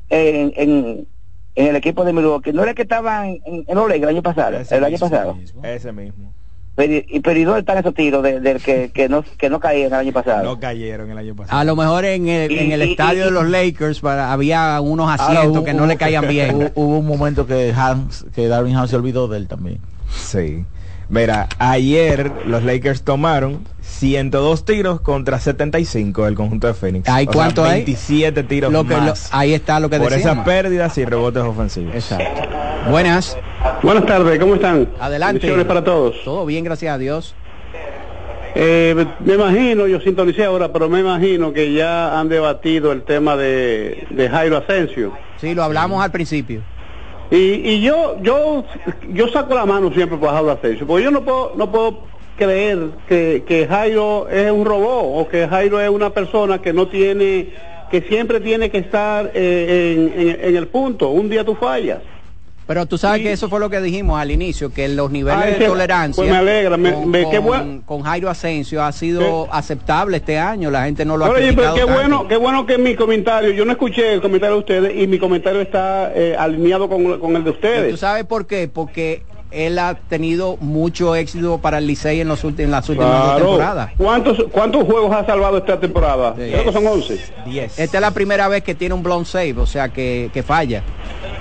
en, en, en el equipo de Milwaukee, ¿no era el que estaba en, en, en el año pasado? Ese el año mismo, pasado. Ese mismo. Pero, y pero ¿y dónde están esos tiros de- del que, que no que no caían el año pasado? No cayeron el año pasado. A lo mejor en el, en el Y- estadio y- de los Lakers para, había unos asientos hubo- que no le caían bien. Hubo, hubo un momento que Hans, que Darwin Hans se olvidó de él también. Sí. Mira, ayer los Lakers tomaron 102 tiros contra 75 del conjunto de Phoenix. ¿Ay, O sea, cuánto hay? 27 tiros Lo que, lo- más. ahí está lo que por esas decíamos. pérdidas y rebotes ofensivos. Exacto. Buenas. Buenas tardes, ¿cómo están? Adelante. Bendiciones para todos. Todo bien, gracias a Dios. Eh, me imagino, yo sintonicé ahora, pero me imagino que ya han debatido el tema de, de Jairo Asensio. Sí, lo hablamos al principio. Y, y yo, yo, yo saco la mano siempre por Jairo Asensio, porque yo no puedo, no puedo creer que, que Jairo es un robot o que Jairo es una persona que no tiene, que siempre tiene que estar eh, en, en- en el punto. Un día tú fallas. Pero tú sabes que eso fue lo que dijimos al inicio, que los niveles Ah, de tolerancia pues me alegra, me- con, me- qué bueno. con Jairo Asensio ha sido aceptable este año. La gente no lo ha Oye, pero qué tanto. bueno, qué bueno que mi comentario, yo no escuché el comentario de ustedes y mi comentario está eh, alineado con, con el de ¿Tú ustedes. sabes por qué? Porque él ha tenido mucho éxito para el Licey en, los últimos, en las últimas dos temporadas. ¿Cuántos, ¿Cuántos juegos ha salvado esta temporada? Creo que son 11. 10. Esta es la primera vez que tiene un blown save, o sea que, que falla.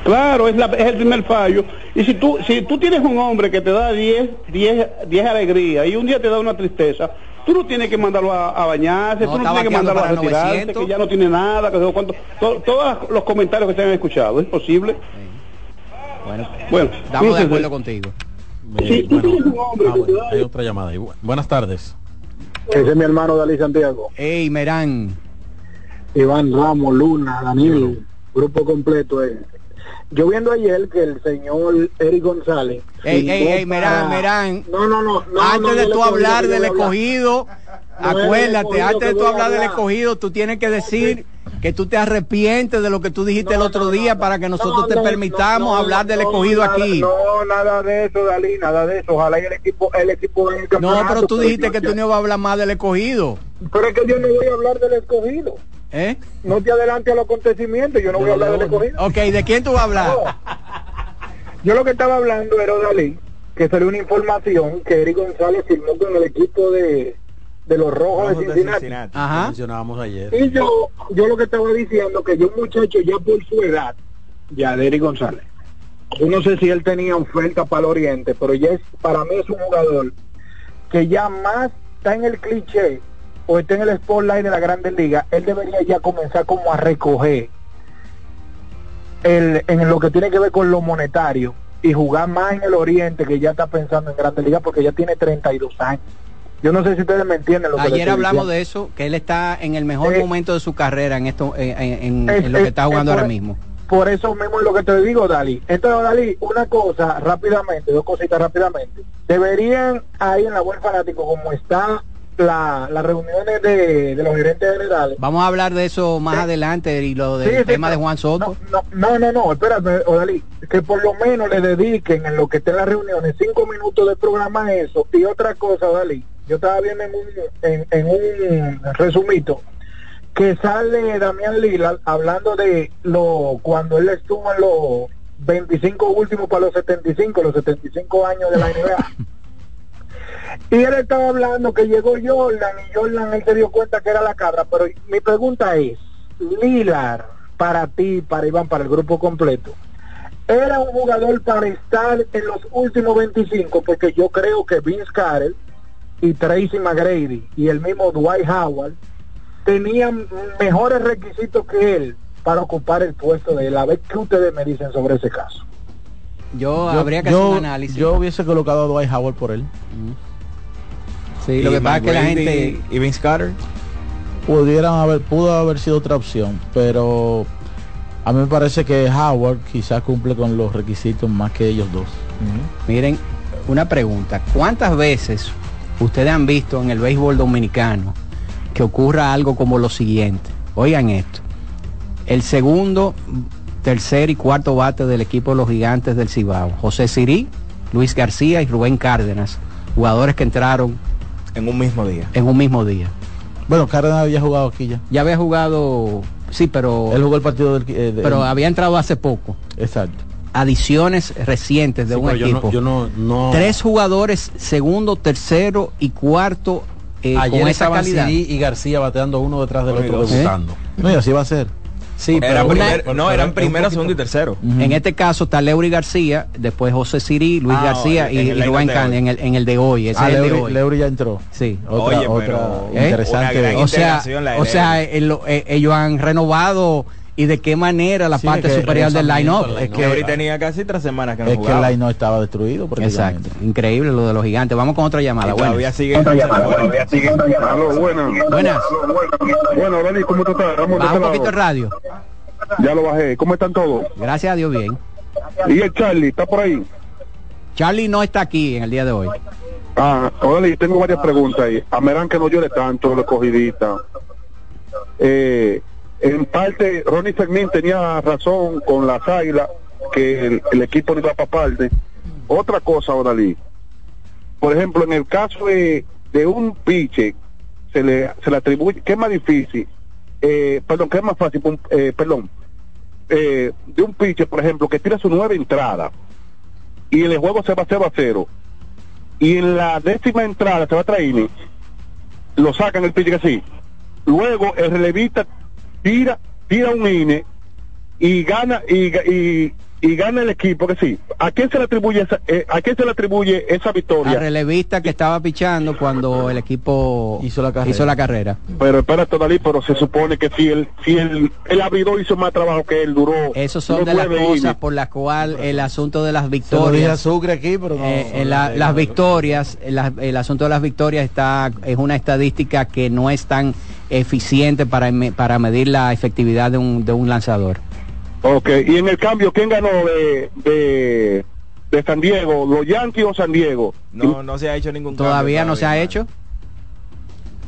Claro, es, la- es el primer fallo. Y si tú, si tú tienes un hombre que te da 10, 10, 10 alegrías y un día te da una tristeza, tú no tienes que mandarlo a, a bañarse, No, tú no tienes que mandarlo a retirarse, 900. que ya no tiene nada, que cuánto. To- todos los comentarios que se han escuchado, ¿es posible? Bueno, Bueno, estamos de acuerdo contigo. Eh, bueno, ah, bueno, hay otra llamada. Bu- Buenas tardes. Ese es mi hermano Dalí Santiago. Ey, Merán. Iván Ramos, Luna, Daniel, grupo completo. eh. Yo viendo ayer que el señor Eric González. Ey, ey, ey, Merán, para- Merán. No, no, no. no Antes de tú hablar del escogido, acuérdate, antes de tú hablar del escogido, tú tienes que decir que tú te arrepientes de lo que tú dijiste el otro día para que nosotros te permitamos hablar del escogido aquí. No, nada de eso, Dalí, nada de eso. Ojalá y el equipo, el equipo el No, pero tú dijiste que tú no ibas a hablar más del escogido. Pero es que yo no voy a hablar del escogido. ¿Eh? No te adelante a los acontecimientos, yo no voy a hablar del escogido. Ok, ¿de quién tú vas a hablar? Yo lo que estaba hablando era Dalí, que salió una información que Eric González firmó con el equipo de, de los Rojos de Cincinnati. Ajá. mencionábamos ayer. Y yo, yo lo que estaba diciendo que yo un muchacho ya por su edad, ya de Eric González, yo no sé si él tenía oferta para el Oriente, pero ya es, para mí es un jugador que ya más está en el cliché o está en el spotlight de la Grandes Ligas, él debería ya comenzar como a recoger el, en lo que tiene que ver con lo monetario y jugar más en el Oriente que ya está pensando en Grandes Ligas porque ya tiene 32 años. Yo no sé si ustedes me entienden lo que les Ayer hablamos diciendo. de eso, que él está en el mejor Eh, momento de su carrera en esto, en, en- en Es- lo que es- está es jugando por- ahora mismo. Por eso mismo es lo que te digo, Dalí. Entonces, Dalí, una cosa rápidamente, dos cositas rápidamente. Deberían ahí en la web fanático, como está la, las reuniones de, de los gerentes generales. Vamos a hablar de eso más adelante y lo del Sí, sí, tema de Juan Soto. No, no, no, no, espérate, Odalí, que por lo menos le dediquen en lo que estén las reuniones cinco minutos de programa a eso. Y otra cosa, Odalí, yo estaba viendo en un, en, en un resumito que sale Damián Lila hablando de lo cuando él estuvo en los 25 últimos para los 75, los 75 años de la NBA. Y él estaba hablando que llegó Jordan y Jordan él se dio cuenta que era la cabra, pero mi pregunta es, Lilar, para ti, para Iván, para el grupo completo, ¿era un jugador para estar en los últimos 25? Porque yo creo que Vince Carter y Tracy McGrady y el mismo Dwight Howard tenían mejores requisitos que él para ocupar el puesto de él. A ver qué ustedes me dicen sobre ese caso. Yo, Yo- habría que yo- hacer un análisis. Yo hubiese colocado a Dwight Howard por él. Sí, lo que pasa es que la gente... y Vince Carter pudieran haber pudo haber sido otra opción pero a mí me parece que Howard quizás cumple con los requisitos más que ellos dos Miren, una pregunta. ¿Cuántas veces ustedes han visto en el béisbol dominicano que ocurra algo como lo siguiente? Oigan esto. El segundo, tercer y cuarto bate del equipo de los gigantes del Cibao. José Sirí, Luis García y Rubén Cárdenas. Jugadores que entraron en un mismo día. en un mismo día. bueno Cárdenas había jugado aquí ya Ya había jugado, sí, pero, él jugó el partido del eh, de- pero había entrado hace poco. exacto Adiciones recientes de Sí, un pero yo no- equipo. yo no- no- Tres jugadores, segundo, tercero y cuarto eh, Ayer con esa calidad. Y García bateando uno detrás del otro, ¿Eh? debutando. no y así va a ser Sí, primer- una- no, eran primero, segundo y tercero. En este caso está Leury García, después José Sirí, Luis Ah, García en y, el y Rubén Can en el, en el de hoy. Ese ah, es el de Leury, hoy. Leury ya entró Sí. otra, Oye, otra pero interesante O sea, o sea el- eh, ellos han renovado y de qué manera la Sí, parte que superior del line-up. Es que ahorita tenía casi tres semanas que no es que el jugaba. line no estaba destruido Exacto, increíble lo de los gigantes. Vamos con otra llamada. Y todavía Buenas. sigue Aló, buenas. Buenas. Bueno, Dani, ¿cómo tú estás? De Baja un este poquito el radio. Ya lo bajé. ¿Cómo están todos? Gracias a Dios, bien. ¿Y el Charlie? ¿Está por ahí? Charlie no está aquí en el día de hoy. Ah, Dani, tengo varias preguntas ahí. A Merán que no llore tanto, lo cogidita. Eh, en parte, Ronnie Fermín tenía razón con las águilas, que el, el equipo no iba para parte. Otra cosa, Odalí. Por ejemplo, en el caso de, de un piche, se le, se le atribuye, ¿qué es más difícil? Eh, perdón, ¿qué es más fácil? Eh, perdón, eh, de un piche, por ejemplo, que tira su nueva entrada y el juego se va 0 a 0 y en la décima entrada se va a traer lo sacan el pitcher así luego el relevista tira tira un INE y gana y, y, y gana el equipo que sí a quién se le atribuye esa, eh, a quién se le atribuye esa Al victoria relevista que estaba pichando cuando el equipo Hizo la carrera. hizo la carrera. pero espérate Dalí pero se supone que si el si el, el abridor hizo más trabajo que él duró Esos son de las cosas por las cuales el asunto de las victorias, Sucre aquí pero no, eh, no la- las victorias, el, el asunto de las victorias está es una estadística que no es tan eficiente para para medir la efectividad de un de un lanzador. Ok, y en el cambio, ¿quién ganó de, de, de San Diego? ¿Los Yankees o San Diego? No, no se ha hecho ningún cambio Todavía no se ha hecho.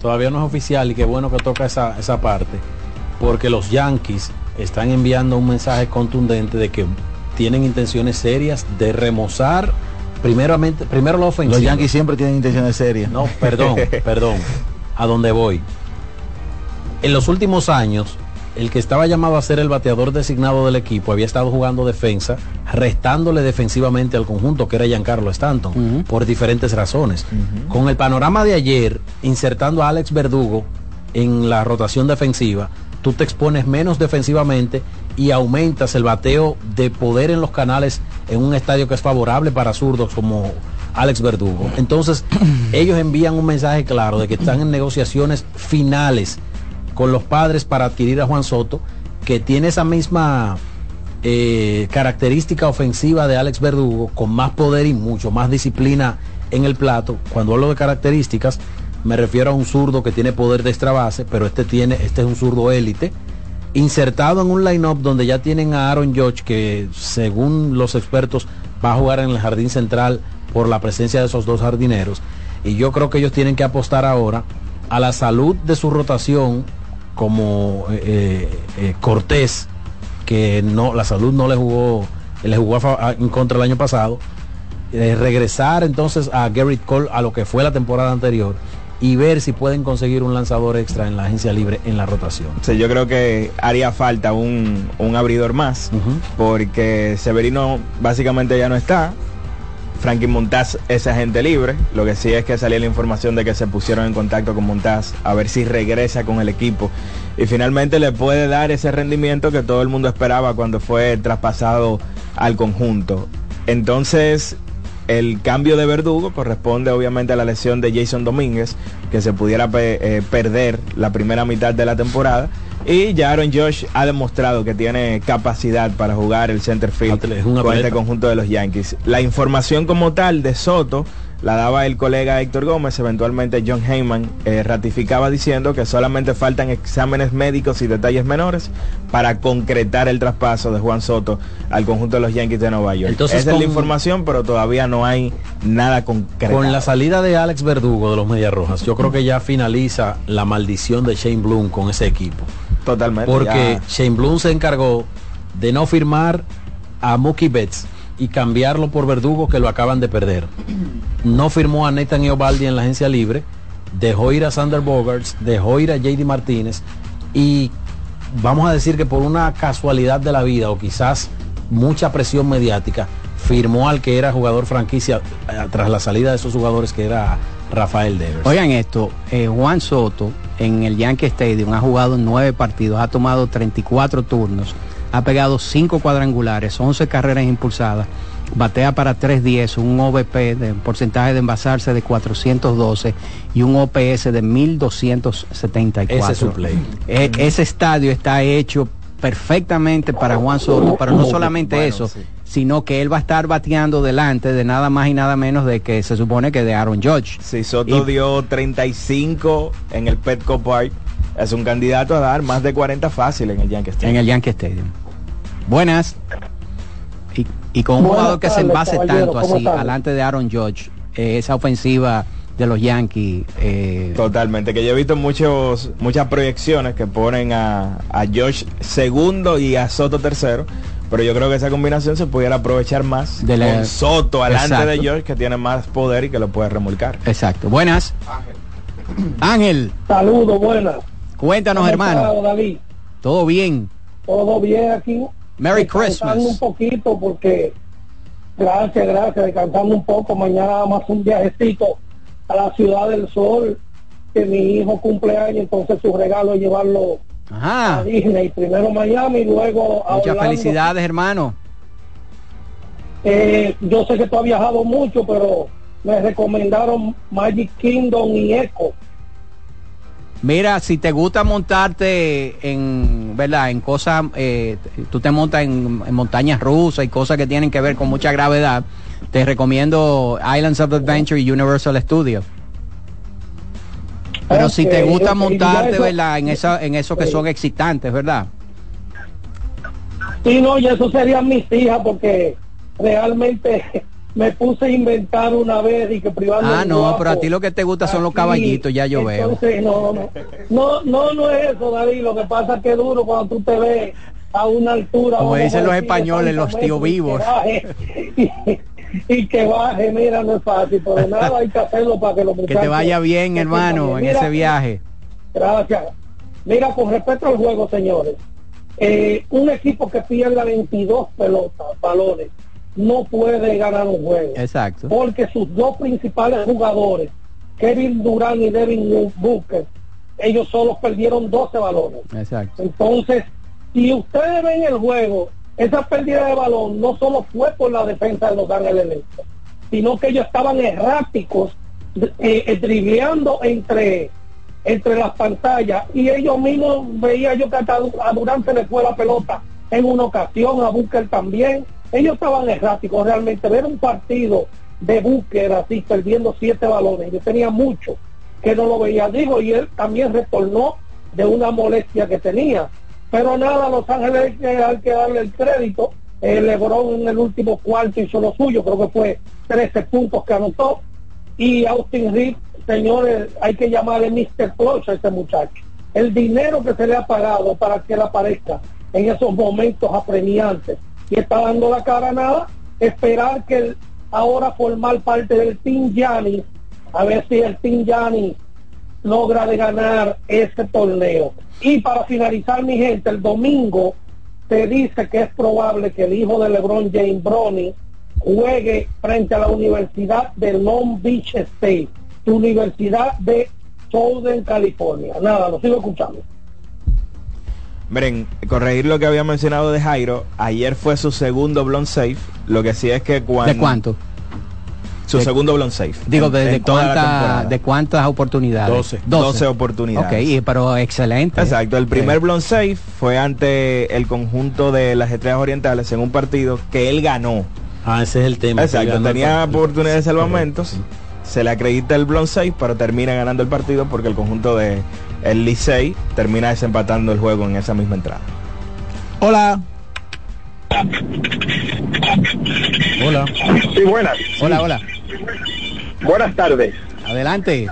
Todavía no es oficial y qué bueno que toca esa, esa parte, porque los Yankees están enviando un mensaje contundente de que tienen intenciones serias de remozar primeramente, primero la ofensiva. Los Yankees siempre tienen intenciones serias. No, perdón, perdón. A dónde voy. En los últimos años, el que estaba llamado a ser el bateador designado del equipo había estado jugando defensa, restándole defensivamente al conjunto que era Giancarlo Stanton, por diferentes razones. Con el panorama de ayer, insertando a Alex Verdugo en la rotación defensiva, tú te expones menos defensivamente y aumentas el bateo de poder en los canales en un estadio que es favorable para zurdos como Alex Verdugo. Entonces, ellos envían un mensaje claro de que están en negociaciones finales con los padres para adquirir a Juan Soto, que tiene esa misma eh, característica ofensiva de Alex Verdugo, con más poder y mucho más disciplina en el plato. Cuando hablo de características, me refiero a un zurdo que tiene poder de extra base, pero este tiene, este es un zurdo élite, insertado en un line-up donde ya tienen a Aaron George, que según los expertos va a jugar en el jardín central por la presencia de esos dos jardineros. Y yo creo que ellos tienen que apostar ahora a la salud de su rotación como eh, eh, Cortés, que no, la salud no le jugó, le jugó en contra el año pasado. Eh, regresar entonces a Garrett Cole a lo que fue la temporada anterior y ver si pueden conseguir un lanzador extra en la agencia libre en la rotación. Sí, yo creo que haría falta un, un abridor más, porque Severino básicamente ya no está. Frankie Montaz es agente libre. Lo que sí es que salía la información de que se pusieron en contacto con Montaz a ver si regresa con el equipo. Y finalmente le puede dar ese rendimiento que todo el mundo esperaba cuando fue traspasado al conjunto. Entonces, el cambio de verdugo corresponde obviamente a la lesión de Jason Domínguez, que se pudiera eh, perder la primera mitad de la temporada. Y ya Aaron Josh ha demostrado que tiene capacidad para jugar el center field con este conjunto de los Yankees. La información como tal de Soto la daba el colega Héctor Gómez, eventualmente John Heyman eh, ratificaba diciendo que solamente faltan exámenes médicos y detalles menores para concretar el traspaso de Juan Soto al conjunto de los Yankees de Nueva York. Entonces, Esa es la información, pero todavía no hay nada concreto. Con la salida de Alex Verdugo de los Medias Rojas, yo creo que ya finaliza la maldición de Shane Bloom con ese equipo. Totalmente. Porque Shane Bloom se encargó de no firmar a Mookie Betts y cambiarlo por Verdugo que lo acaban de perder. No firmó a Nathan Eovaldi en la agencia libre, dejó ir a Sander Bogarts, dejó ir a JD Martínez y vamos a decir que por una casualidad de la vida o quizás mucha presión mediática, firmó al que era jugador franquicia eh, tras la salida de esos jugadores que era Rafael Devers. Oigan esto, eh, Juan Soto en el Yankee Stadium ha jugado nueve partidos, ha tomado 34 turnos ha pegado 5 cuadrangulares, 11 carreras impulsadas, batea para 310, un OVP de porcentaje de envasarse de 412 y un OPS de 1274. Ese es su play. E, ese estadio está hecho perfectamente para Juan Soto, pero no solamente eso, sino que él va a estar bateando delante de nada más y nada menos de que se supone que de Aaron Judge. Sí, Soto dio 35 en el Petco Park es un candidato a dar más de 40 fácil en el Yankee Stadium. En el Yankee Stadium. Buenas. Y, con un jugador que se envase tanto así, alante de Aaron George, eh, esa ofensiva de los Yankees. Eh, Totalmente, que yo he visto muchos, muchas proyecciones que ponen a, a George segundo y a Soto tercero. Pero yo creo que esa combinación se pudiera aprovechar más de con Soto alante de George, que tiene más poder y que lo puede remolcar. Exacto. Buenas. Ángel. Saludos, buenas. Cuéntanos, hermano. ¿Todo bien? Todo bien aquí. Merry Christmas. un poquito porque, gracias, gracias, descansando un poco. Mañana más un viajecito a la Ciudad del Sol, que mi hijo cumpleaños, entonces su regalo es llevarlo a Disney. Primero Miami luego a Muchas felicidades, hermano. Eh, yo sé que tú has viajado mucho, pero me recomendaron Magic Kingdom y Echo. Mira, si te gusta montarte en, ¿verdad? En cosas, eh, tú te montas en, montañas rusas y cosas que tienen que ver con mucha gravedad, te recomiendo Islands of Adventure y Universal Studios. Pero si te gusta montarte, ¿verdad? En, esa, en eso que son excitantes, ¿verdad? Sí, no, y eso serían mis hijas porque realmente me puse a inventar una vez y que privado Ah, no, pero a ti lo que te gusta son los caballitos, ya yo veo. No, no, no, no, no es eso, David. Lo que pasa es que es duro cuando tú te ves a una altura. Como dicen los españoles, los 30 tíos vivos. Y, y que baje, mira, no es fácil, pero nada, hay que hacerlo para que los Que te vaya bien, hermano, en Mira, ese viaje. Gracias. Mira, con respecto al juego, señores, eh, un equipo que pierda 22 pelotas, balones, no puede ganar un juego. Exacto. Porque sus dos principales jugadores, Kevin Durant y Devin Booker, ellos solos perdieron 12 balones. Exacto. Entonces, si ustedes ven el juego, esa pérdida de balón no solo fue por la defensa de los Ángeles Lakers, sino que ellos estaban erráticos, eh, eh, dribleando entre entre las pantallas y ellos mismos veía yo que hasta a Durán se le fue la pelota en una ocasión, a Booker también. Ellos estaban erráticos realmente. Ver un partido de Booker así perdiendo siete balones, yo tenía mucho que no lo veía, digo, y él también retornó de una molestia que tenía. Pero nada, Los Ángeles eh, hay que darle el crédito. Eh, Lebron en el último cuarto hizo lo suyo, creo que fue 13 puntos que anotó. Y Austin Reed, señores, hay que llamarle Mr. Clutch a ese muchacho. El dinero que se le ha pagado para que él aparezca en esos momentos apremiantes y está dando la cara a nada, esperar que ahora formar parte del Team Giannis, a ver si el Team Giannis logra de ganar ese torneo. Y para finalizar, mi gente, el domingo se dice que es probable que el hijo de LeBron James Bronny juegue frente a la Universidad de Long Beach State, universidad de Southern California. Nada, lo sigo escuchando. Miren, corregir lo que había mencionado de Jairo, ayer fue su segundo blonde safe, lo que sí es que cuando... ¿De cuánto? Su De- segundo blonde safe. Digo, en- ¿de, de en cuánta-. ¿de cuántas oportunidades? 12. 12 oportunidades. Ok, y- pero excelente. Exacto, el primer Sí. blonde safe fue ante el conjunto de las Estrellas Orientales en un partido que él ganó. Ah, ese es el tema. Exacto, tenía partido. oportunidad de salvamentos. Se le acredita el blonde safe, pero termina ganando el partido porque el conjunto de el Licey termina desempatando el juego en esa misma entrada. Hola. Hola. Sí, buenas. Hola, hola. Buenas tardes. Adelante.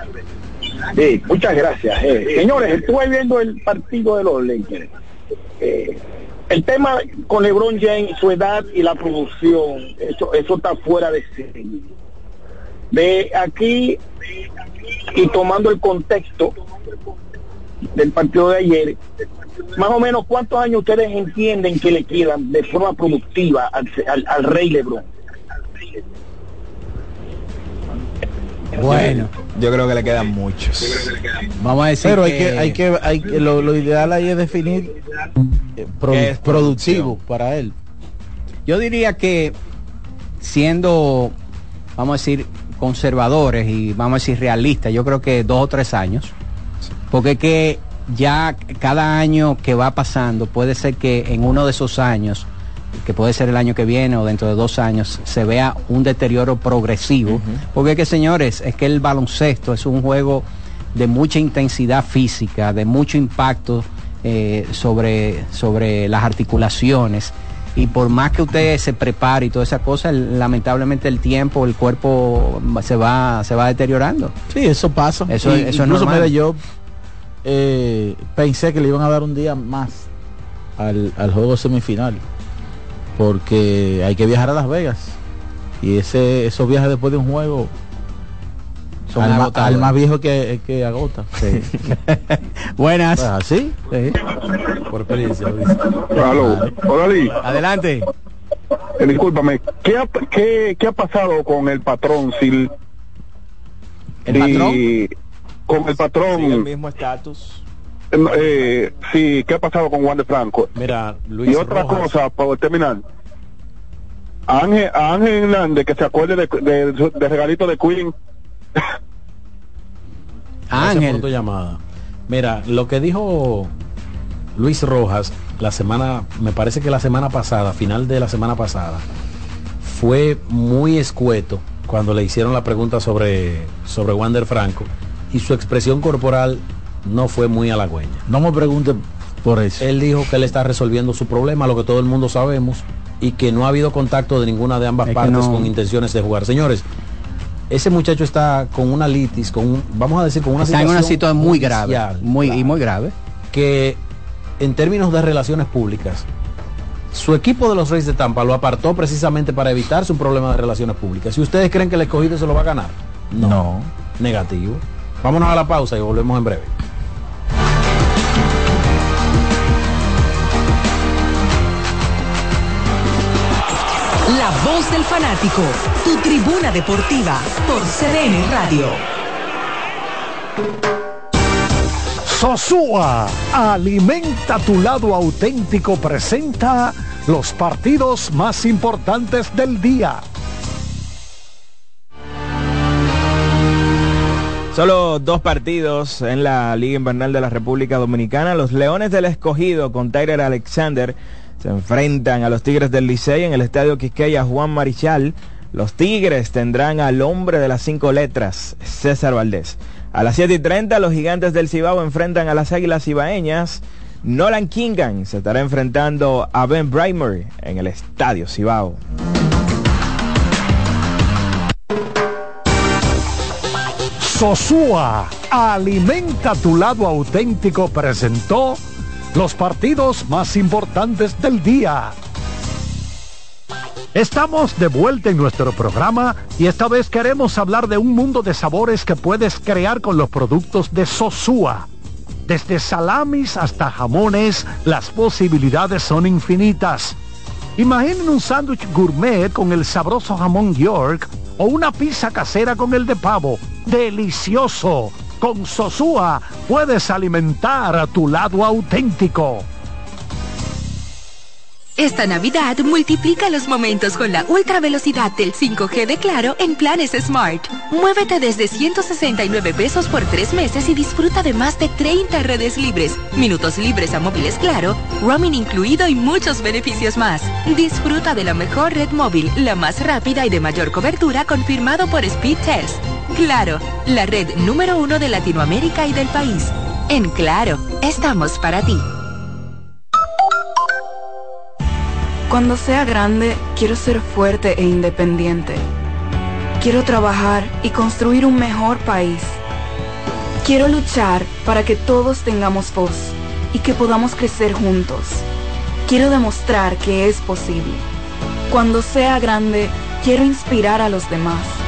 Sí, muchas gracias. Eh, señores, estuve viendo el partido de los Lakers. Eh, el tema con LeBron James, su edad y la producción, eso, eso está fuera de sí. De aquí y tomando el contexto del partido de ayer, más o menos cuántos años ustedes entienden que le quedan de forma productiva al, al- al rey LeBron. Bueno, yo creo que le quedan muchos. Vamos a decir Pero hay que- que, hay que, hay que lo, lo ideal ahí es definir eh, produ- ¿Qué es productivo para él. Yo diría que siendo, vamos a decir, conservadores y vamos a decir realistas, yo creo que dos o tres años, porque que ya cada año que va pasando puede ser que en uno de esos años, que puede ser el año que viene o dentro de dos años, se vea un deterioro progresivo, porque es que señores, es que el baloncesto es un juego de mucha intensidad física, de mucho impacto eh, sobre, sobre las articulaciones. Y por más que usted se prepare y toda esa cosa, el- lamentablemente el tiempo, el cuerpo se va, se va deteriorando. Sí, eso pasa. Eso, Y eso es incluso, normal. mira, yo eh, pensé que le iban a dar un día más al, al juego semifinal. Porque hay que viajar a Las Vegas. Y ese esos viajes después de un juego Son al, agotadores. al más viejo que, que agota. Buenas. Pues así. Por experiencia. Aló, hola. Adelante. Eh, discúlpame, ¿qué ha, qué, qué ha pasado con el patrón? Si, ¿El patrón? Con el patrón. El mismo estatus. Eh, sí, ¿qué ha pasado con Juan de Franco? Mira, Luis y otra Rojas. cosa, para terminar. A Ángel, a Ángel Hernández, que se acuerde de, de, de regalito de Queen. Gracias por tu llamada. Mira, lo que dijo Luis Rojas la semana, me parece que la semana pasada, final de la semana pasada, fue muy escueto cuando le hicieron la pregunta sobre, sobre Wander Franco y su expresión corporal no fue muy halagüeña. No me pregunte por eso. Él dijo que él está resolviendo su problema, lo que todo el mundo sabemos, y que no ha habido contacto de ninguna de ambas Es partes no- con intenciones de jugar. Señores, ese muchacho está con una litis, con un- vamos a decir, con una Está en una situación muy grave, muy, y muy grave. que en términos de relaciones públicas, su equipo de los Reyes de Tampa lo apartó precisamente para evitarse un problema de relaciones públicas. Si ustedes creen que el escogido se lo va a ganar, no. Negativo. Vámonos a la pausa y volvemos en breve. La voz del fanático, tu tribuna deportiva por CDN Radio. Sosúa, alimenta tu lado auténtico, presenta los partidos más importantes del día. Solo dos partidos en la Liga Invernal de la República Dominicana. Los Leones del Escogido con Tyler Alexander se enfrentan a los Tigres del Licey en el Estadio Quisqueya Juan Marichal. Los Tigres tendrán al hombre de las cinco letras, César Valdés. A las 7 y 30 los Gigantes del Cibao enfrentan a las Águilas Cibaeñas. Nolan Kingan se estará enfrentando a Ben Brimer en el Estadio Cibao. Sosúa, alimenta tu lado auténtico, presentó los partidos más importantes del día. Estamos de vuelta en nuestro programa y esta vez queremos hablar de un mundo de sabores que puedes crear con los productos de Sosúa. Desde salamis hasta jamones, las posibilidades son infinitas. Imaginen un sándwich gourmet con el sabroso jamón York o una pizza casera con el de pavo. ¡Delicioso! Con Sosúa puedes alimentar a tu lado auténtico. Esta Navidad multiplica los momentos con la ultra velocidad del 5G de Claro en planes Smart. Muévete desde 169 pesos por tres meses y disfruta de más de 30 redes libres, minutos libres a móviles Claro, roaming incluido y muchos beneficios más. Disfruta de la mejor red móvil, la más rápida y de mayor cobertura confirmado por Speed Test. Claro, la red número uno de Latinoamérica y del país. En Claro, estamos para ti. Cuando sea grande, quiero ser fuerte e independiente. Quiero trabajar y construir un mejor país. Quiero luchar para que todos tengamos voz y que podamos crecer juntos. Quiero demostrar que es posible. Cuando sea grande, quiero inspirar a los demás.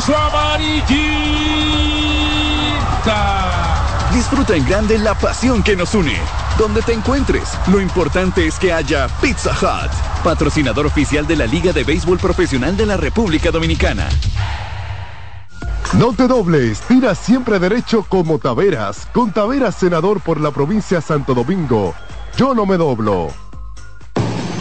Cruz amarillita. Disfruta en grande la pasión que nos une. Donde te encuentres, lo importante es que haya Pizza Hut, patrocinador oficial de la Liga de Béisbol Profesional de la República Dominicana. No te dobles, tira siempre derecho como Taveras, con Taveras senador por la provincia Santo Domingo. Yo no me doblo.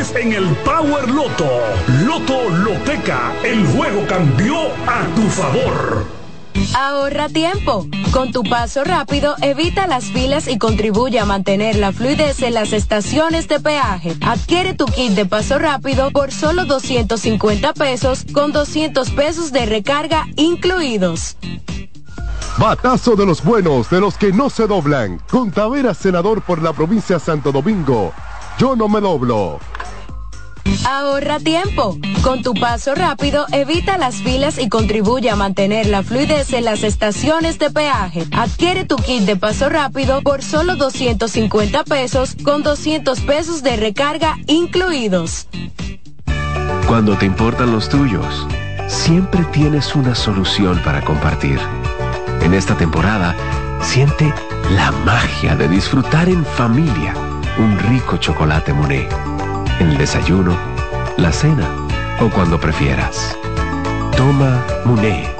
en el Power Loto. Loto Loteca, el juego cambió a tu favor. Ahorra tiempo. Con tu paso rápido, evita las filas y contribuye a mantener la fluidez en las estaciones de peaje. Adquiere tu kit de paso rápido por solo 250 pesos con 200 pesos de recarga incluidos. Batazo de los buenos, de los que no se doblan. Con Taveras senador por la provincia Santo Domingo. Yo no me doblo. Ahorra tiempo. Con tu paso rápido, evita las filas y contribuye a mantener la fluidez en las estaciones de peaje. Adquiere tu kit de paso rápido por solo 250 pesos con 200 pesos de recarga incluidos. Cuando te importan los tuyos, siempre tienes una solución para compartir. En esta temporada, siente la magia de disfrutar en familia un rico chocolate Monet el desayuno, la cena o cuando prefieras. Toma Muné.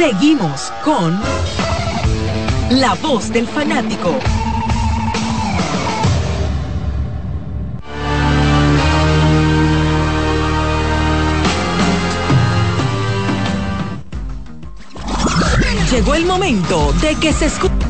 Seguimos con La Voz del Fanático. Llegó el momento de que se escuche.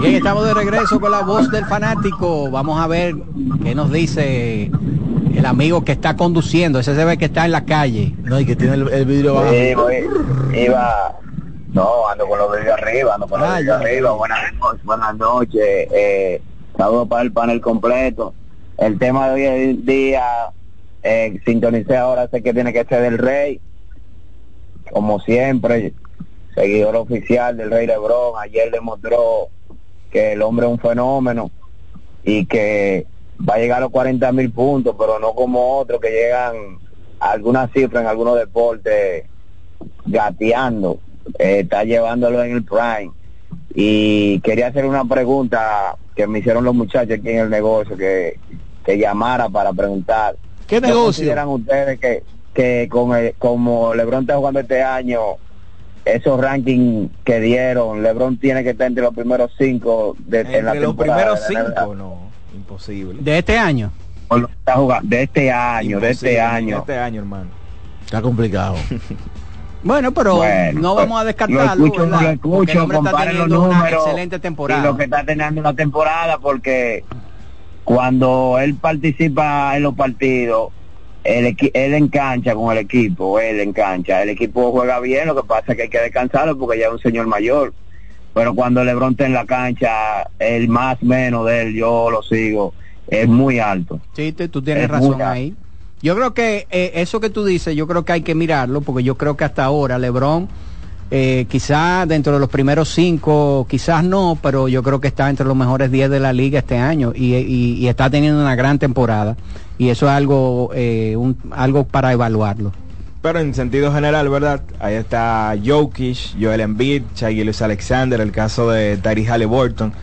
Bien, estamos de regreso con la voz del fanático. Vamos a ver qué nos dice el amigo que está conduciendo. Ese se ve que está en la calle. No, y que tiene el, el vidrio bajo. Sí, voy, iba, no, ando con los vidrios arriba, ando con los vidrios arriba. Buenas noches, buenas noches. Eh, saludos para el panel completo. El tema de hoy en día, eh, sintonicé ahora, sé que tiene que ser del Rey. Como siempre, seguidor oficial del Rey Lebron. Ayer demostró que el hombre es un fenómeno y que va a llegar a los 40 mil puntos, pero no como otros que llegan a alguna cifra en algunos deportes gateando, eh, está llevándolo en el prime. Y quería hacer una pregunta que me hicieron los muchachos aquí en el negocio, que, que llamara para preguntar. ¿Qué ¿No negocio? consideran ustedes que, que con el- como LeBron está jugando este año, esos rankings que dieron, LeBron tiene que estar entre los primeros cinco de, en la Entre los temporada primeros de la NBA? cinco, no, imposible. De este año. Lo está jugando, de este año, de este año. De este año, hermano. Está complicado. Bueno, pero Bueno, no vamos a Lo descartarlo. escucho, ¿verdad? lo escucho, hombre está comparen los números excelente y temporada. lo que está teniendo una temporada, porque cuando él participa en los partidos, él en cancha con el equipo, él en cancha, el equipo juega bien, lo que pasa es que hay que descansarlo porque ya es un señor mayor. Pero cuando LeBron está en la cancha, el más menos de él, yo lo sigo, es muy alto. Sí, te- tú tienes Es razón ahí. Yo creo que eh, eso que tú dices, yo creo que hay que mirarlo, porque yo creo que hasta ahora LeBron, eh, quizás dentro de los primeros cinco, quizás no, pero yo creo que está entre los mejores 10 de la liga este año y, y- y está teniendo una gran temporada. Y eso es algo, eh, un- algo para evaluarlo. Pero en sentido general, ¿verdad? Ahí está Jokic, Joel Embiid, Shai Gilgeous Alexander, el caso de Tyrese Halliburton,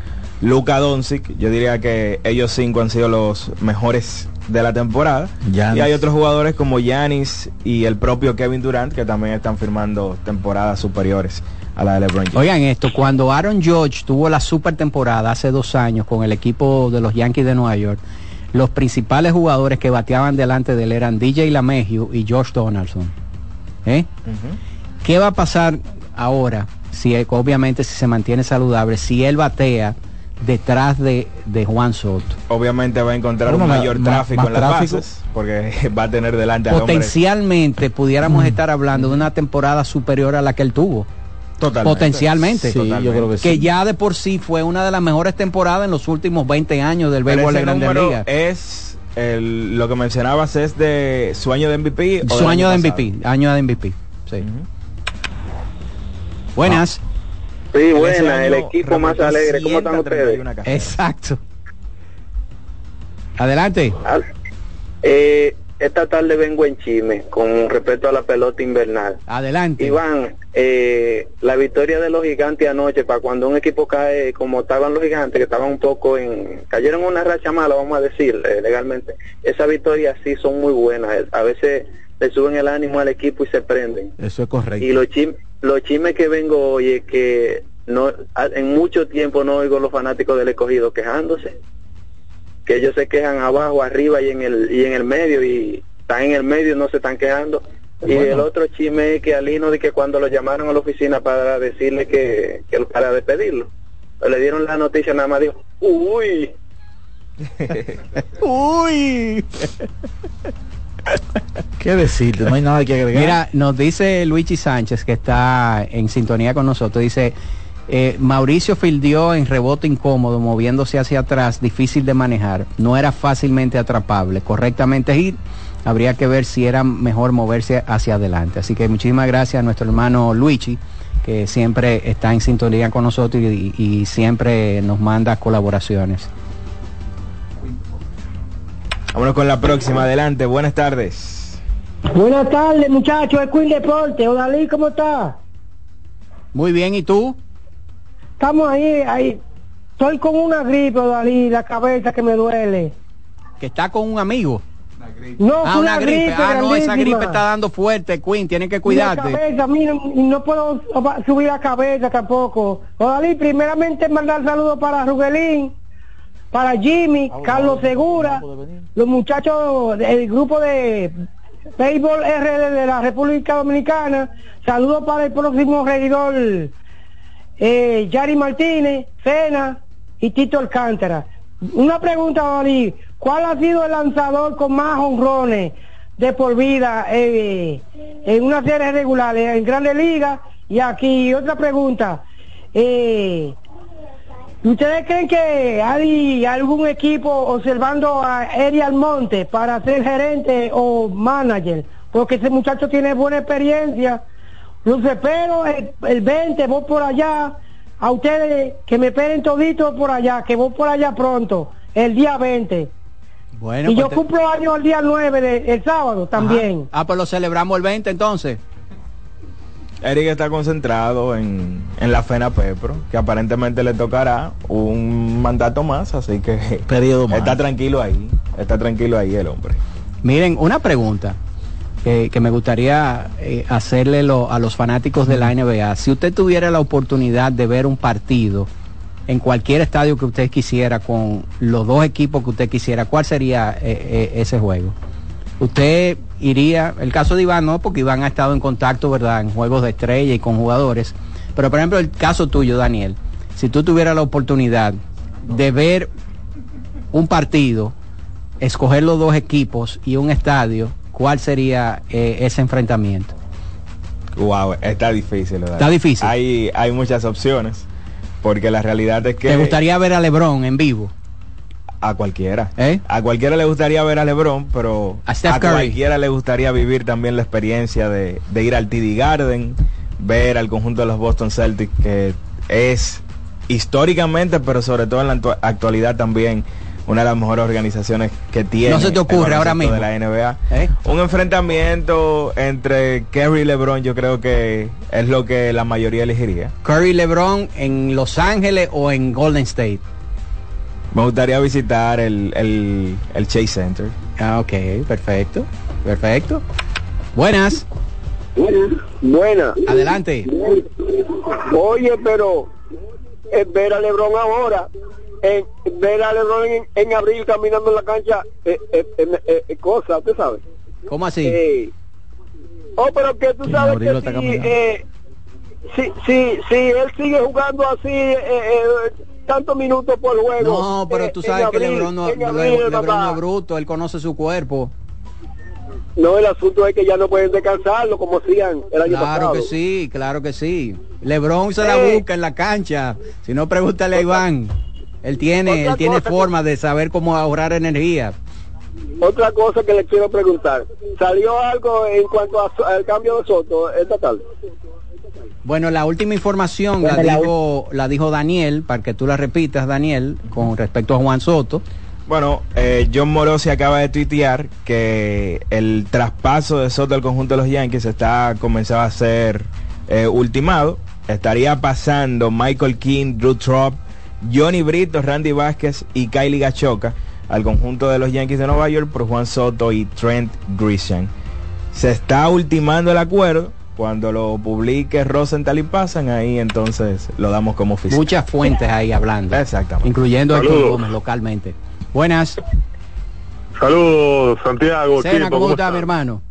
Luka Doncic. Yo diría que ellos cinco han sido los mejores de la temporada. Giannis. Y hay otros jugadores como Yanis y el propio Kevin Durant que también están firmando temporadas superiores a la de LeBron James. Oigan esto, cuando Aaron George tuvo la super temporada hace dos años con el equipo de los Yankees de Nueva York, los principales jugadores que bateaban delante de él eran DJ LaMegio y Josh Donaldson. ¿Eh? ¿Qué va a pasar ahora? Si eh, obviamente si se mantiene saludable, si él batea detrás de, de Juan Soto. Obviamente va a encontrar Bueno, un mayor más- tráfico más en las tráfico. bases porque va a tener delante al hombre. Potencialmente pudiéramos estar hablando de una temporada superior a la que él tuvo. Totalmente. Potencialmente. Sí, yo creo que sí. ya de por sí fue una de las mejores temporadas en los últimos 20 años del béisbol de Grandes Ligas. es el- lo que mencionabas es de su año de MVP. o Su año de? MVP, año de MVP. Sí. Buenas. Sí, Ese buena, el equipo más alegre. ¿Cómo están ustedes? 131 carreras. Exacto. Adelante. Ah, Eh, esta tarde vengo en chisme con respecto a la pelota invernal. Adelante. Iván, eh, la victoria de los gigantes anoche, para cuando un equipo cae como estaban los gigantes, que estaban un poco en, cayeron una racha mala, vamos a decir, eh, legalmente, esas victorias sí son muy buenas. A veces le suben el ánimo al equipo y se prenden. Eso es correcto. Y los chismes, los chismes que vengo hoy es que no, en mucho tiempo no oigo los fanáticos del escogido quejándose que ellos se quejan abajo, arriba y en el y en el medio y están en el medio y no se están quejando. Y el otro chisme es que Alino de que cuando lo llamaron a la oficina para decirle que, que para despedirlo, pues le dieron la noticia nada más dijo, uy. uy. ¿Qué decirte? No hay nada que agregar. Mira, nos dice Luigi Sánchez, que está en sintonía con nosotros, dice, eh, Mauricio fildió en rebote incómodo, moviéndose hacia atrás, difícil de manejar. No era fácilmente atrapable. Correctamente ir, habría que ver si era mejor moverse hacia adelante. Así que muchísimas gracias a nuestro hermano Luigi, que siempre está en sintonía con nosotros y, y siempre nos manda colaboraciones. Vámonos con la próxima. Adelante. Buenas tardes. Buenas tardes, muchachos. Es Queen Deporte. Odalí, ¿cómo está? Muy bien, ¿y tú? Estamos ahí, ahí. Estoy con una gripe, Odalí, la cabeza que me duele. ¿Que está con un amigo? No, ah, una, gripe. Ah, no, esa gripe está dando fuerte, Queen. Tienes que cuidarte. La cabeza, mira, no puedo subir la cabeza tampoco. Odalí, primeramente mandar saludos para Rugelín para Jimmy, Carlos Segura, los muchachos del grupo de béisbol RD de la República Dominicana. Saludos para el próximo regidor eh, Yari Martínez, Cena y Tito Alcántara. Una pregunta, Dani, ¿cuál ha sido el lanzador con más honrones de por vida eh, en una serie regular, en Grandes Ligas? Y aquí otra pregunta. Eh, ¿Ustedes creen que hay algún equipo observando a Eri Almonte para ser gerente o manager? Porque ese muchacho tiene buena experiencia. Los espero el, el 20, voy por allá. A ustedes que me esperen todito por allá, que voy por allá pronto, el día 20. Bueno, y pues yo te- cumplo año el día 9, de, el sábado también. Ah, pues lo celebramos el 20 entonces. Eric está concentrado en, en la FENA Pepro, que aparentemente le tocará un mandato más, así que Periodo más. está tranquilo ahí, está tranquilo ahí el hombre. Miren, una pregunta que, me gustaría eh, hacerle lo- a los fanáticos de la NBA. Si usted tuviera la oportunidad de ver un partido en cualquier estadio que usted quisiera, con los dos equipos que usted quisiera, ¿cuál sería eh, eh, ese juego? Usted iría, el caso de Iván no, porque Iván ha estado en contacto, ¿verdad?, en juegos de estrella y con jugadores. Pero, por ejemplo, el caso tuyo, Daniel, si tú tuvieras la oportunidad de ver un partido, escoger los dos equipos y un estadio, ¿cuál sería eh, ese enfrentamiento? Wow, está difícil. ¿verdad? Está difícil. Hay, hay muchas opciones, porque la realidad es que... ¿Te gustaría ver a LeBron en vivo? A cualquiera. ¿Eh? A cualquiera le gustaría ver a LeBron, pero A Curry. cualquiera le gustaría vivir también la experiencia de, de ir al TD Garden, ver al conjunto de los Boston Celtics, que es históricamente, pero sobre todo en la actu- actualidad también, una de las mejores organizaciones que tiene. No se te ocurre ahora mismo. de la NBA. ¿Eh? Un enfrentamiento entre Kerry y LeBron, yo creo que es lo que la mayoría elegiría. Curry LeBron en Los Ángeles o en Golden State. Me gustaría visitar el, el, el Chase Center. Ah, ok, perfecto, perfecto. Buenas. Buena. Adelante. Oye, pero eh, ver a Lebron ahora, eh, ver a Lebron en, en abril caminando en la cancha, eh, eh, eh, eh, cosa, ¿usted sabe? ¿Cómo así? Eh, oh, pero que tú sabes que si, si, si, si él sigue jugando así, tantos minutos por juego. No, pero tú sabes que abril- LeBron no, abril, LeBron no es bruto, él conoce su cuerpo. No, el asunto es que ya no pueden descansarlo como hacían el año Claro pasado. que sí, claro que sí. LeBron se la busca en la cancha. Si no, pregúntale a Iván. Él tiene, él tiene que- forma de saber cómo ahorrar energía. Otra cosa que le quiero preguntar, ¿salió algo en cuanto a- al cambio de Soto esta tarde? Bueno, la última información la Bueno, la dijo, la dijo Daniel, para que tú la repitas, Daniel, con respecto a Juan Soto. Bueno, eh, John Morosi acaba de tuitear que el traspaso de Soto al conjunto de los Yankees está comenzado a ser eh, ultimado. Estaría pasando Michael King, Drew Trop, Johnny Brito, Randy Vázquez y Kylie Gachoca al conjunto de los Yankees de Nueva York por Juan Soto y Trent Grisham. Se está ultimando el acuerdo. Cuando lo publique Rosenthal y pasan, ahí entonces lo damos como oficial. Muchas fuentes ahí hablando. Exactamente. Incluyendo a Héctor. Gómez localmente. Buenas. Saludos, Santiago. Cena, equipo, ¿cómo ¿cómo está mi hermano?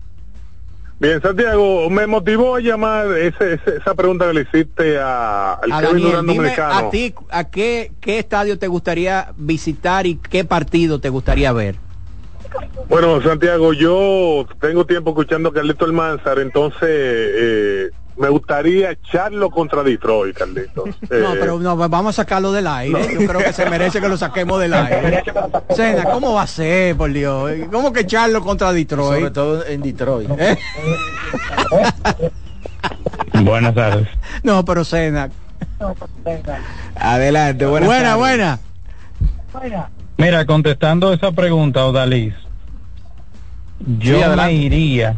Bien, Santiago, me motivó a llamar ese- ese- esa pregunta que le hiciste a, al A Kevin Daniel, dime a ti, ¿a qué, qué estadio te gustaría visitar y qué partido te gustaría ver? Bueno, Santiago, yo tengo tiempo escuchando a Carlito Almanzar, entonces eh, me gustaría echarlo contra Detroit, Carlitos. No, Eh, pero no, vamos a sacarlo del aire. Yo creo que se merece que lo saquemos del aire. Cena, ¿cómo va a ser, por Dios? ¿Cómo que echarlo contra Detroit? Sobre todo en Detroit. ¿Eh? Buenas tardes. No, pero Cena. Adelante, buenas buena, tardes. buena. Mira, contestando esa pregunta, Odalis, yo Sí, me iría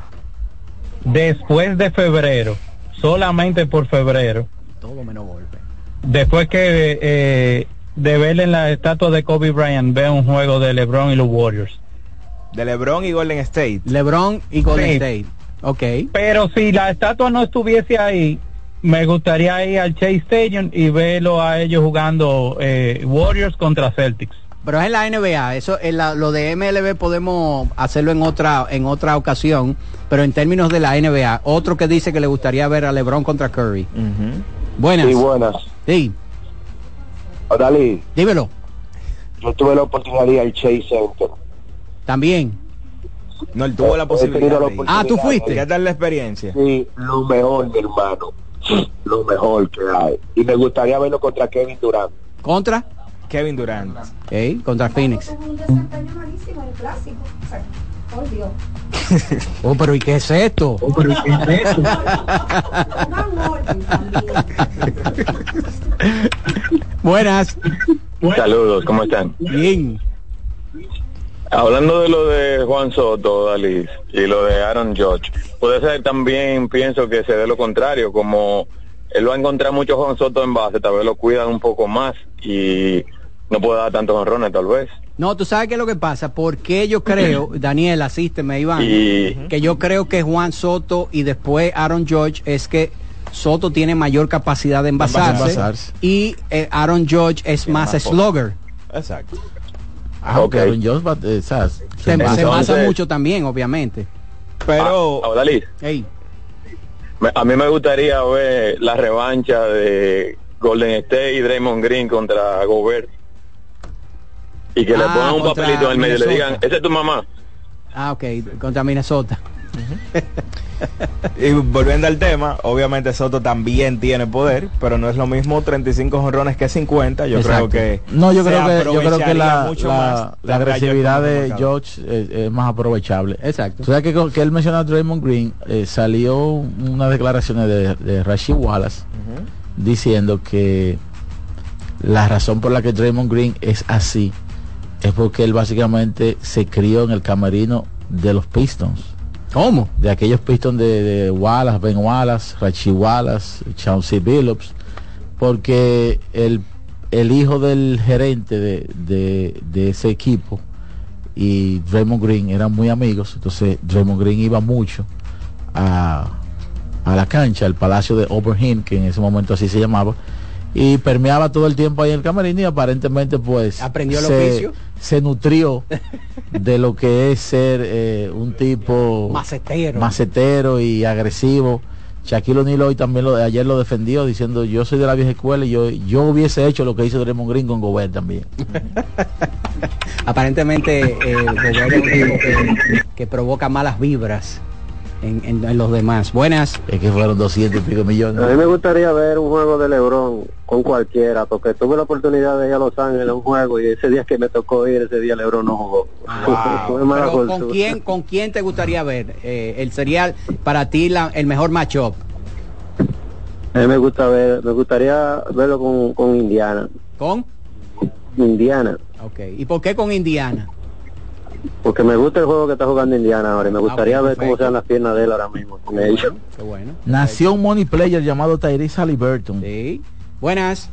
después de febrero, solamente por febrero, Todo menos golpe. después que eh, de ver en la estatua de Kobe Bryant, veo un juego de LeBron y los Warriors. De LeBron y Golden State. LeBron y Golden Sí. State. Ok. Pero si la estatua no estuviese ahí, me gustaría ir al Chase Stadium y verlo a ellos jugando eh, Warriors contra Celtics. Pero es en la NBA, eso en la- lo de MLB podemos hacerlo en otra en otra ocasión, pero en términos de la NBA, otro que dice que le gustaría ver a LeBron contra Curry. Buenas. Sí, buenas. Sí, Dalí, dímelo. yo tuve la oportunidad de ir al Chase Center. También. No, él tuvo la posibilidad. la oportunidad Ah, ¿tú fuiste? ¿Qué tal la experiencia? Sí, lo mejor, mi hermano. Lo mejor que hay. Y me gustaría verlo contra Kevin Durant. ¿Contra? Kevin Durant. Ok, contra Phoenix. un desempeño malísimo en el clásico. O sea, por Dios. Oh, pero ¿y qué es esto? Buenas. Saludos, ¿cómo están? Bien. Hablando de lo de Juan Soto, Dalis, y lo de Aaron George, puede ser también, pienso que se dé lo contrario, como él va a encontrar mucho Juan Soto en base, tal vez lo cuidan un poco más y no puede dar tantos honrones tal vez. No, tú sabes qué es lo que pasa, porque yo creo, Daniel, asísteme, Iván, Y- que yo creo que Juan Soto y después Aaron George es que Soto tiene mayor capacidad de envasarse, Envasarse. y eh, Aaron George es más más slugger. Exacto. Ah, ok. Aaron va- eh, ¿sabes? Se, Se se envasa. mucho también, obviamente. Pero, Ah, Dalis, Ey, me- a mí me gustaría ver la revancha de Golden State y Draymond Green contra Gobert. Y que le Ah, pongan un papelito en el medio y le Minnesota. digan, esa es tu mamá. ah, ok, contra Minnesota. Y volviendo al tema, obviamente Soto también tiene poder, pero no es lo mismo 35 jonrones que 50. Yo Exacto. creo que no yo creo que yo creo que la, mucho la- más la tendrá agresividad de. George es, es más aprovechable exacto tú sabes que, que él menciona a Draymond Green eh, salió unas declaraciones de, de Rashid Wallace diciendo que la razón por la que Draymond Green es así es porque él básicamente se crió en el camerino de los Pistons ¿Cómo? de aquellos Pistons de, de Wallace, Ben Wallace, Rashid Wallace, Chauncey Billups, porque el, el hijo del gerente de, de- de ese equipo y Draymond Green eran muy amigos, entonces Draymond Green iba mucho a, a la cancha, al palacio de Oberhin, que en ese momento así se llamaba, y permeaba todo el tiempo ahí en el camerino y aparentemente pues Aprendió el se, oficio. se nutrió de lo que es ser eh, un tipo Macetero. macetero y agresivo. Shaquille O'Neal hoy también lo, ayer lo defendió diciendo yo soy de la vieja escuela y yo, yo hubiese hecho lo que hizo Draymond Green con Gobert también. Aparentemente eh, Gobert es un tipo que, que provoca malas vibras en, en- en los demás. Buenas. Es que fueron 200 y pico millones. A mí me gustaría ver un juego de LeBron con cualquiera, porque tuve la oportunidad de ir a Los Ángeles a un juego y ese día que me tocó ir, ese día LeBron no jugó. Pero, ¿con quién, ¿Con quién te gustaría ver? Eh, el sería para ti la- el mejor matchup. A mí me gusta ver, me gustaría verlo con, con Indiana. ¿Con? Indiana. Ok. ¿Y por qué con Indiana? Porque me gusta el juego que está jugando Indiana ahora y me gustaría Ah, ok, ver cómo sean las piernas de él ahora mismo con ellos. Qué bueno. Nació un money player llamado Tyrese Halliburton. Sí. Buenas.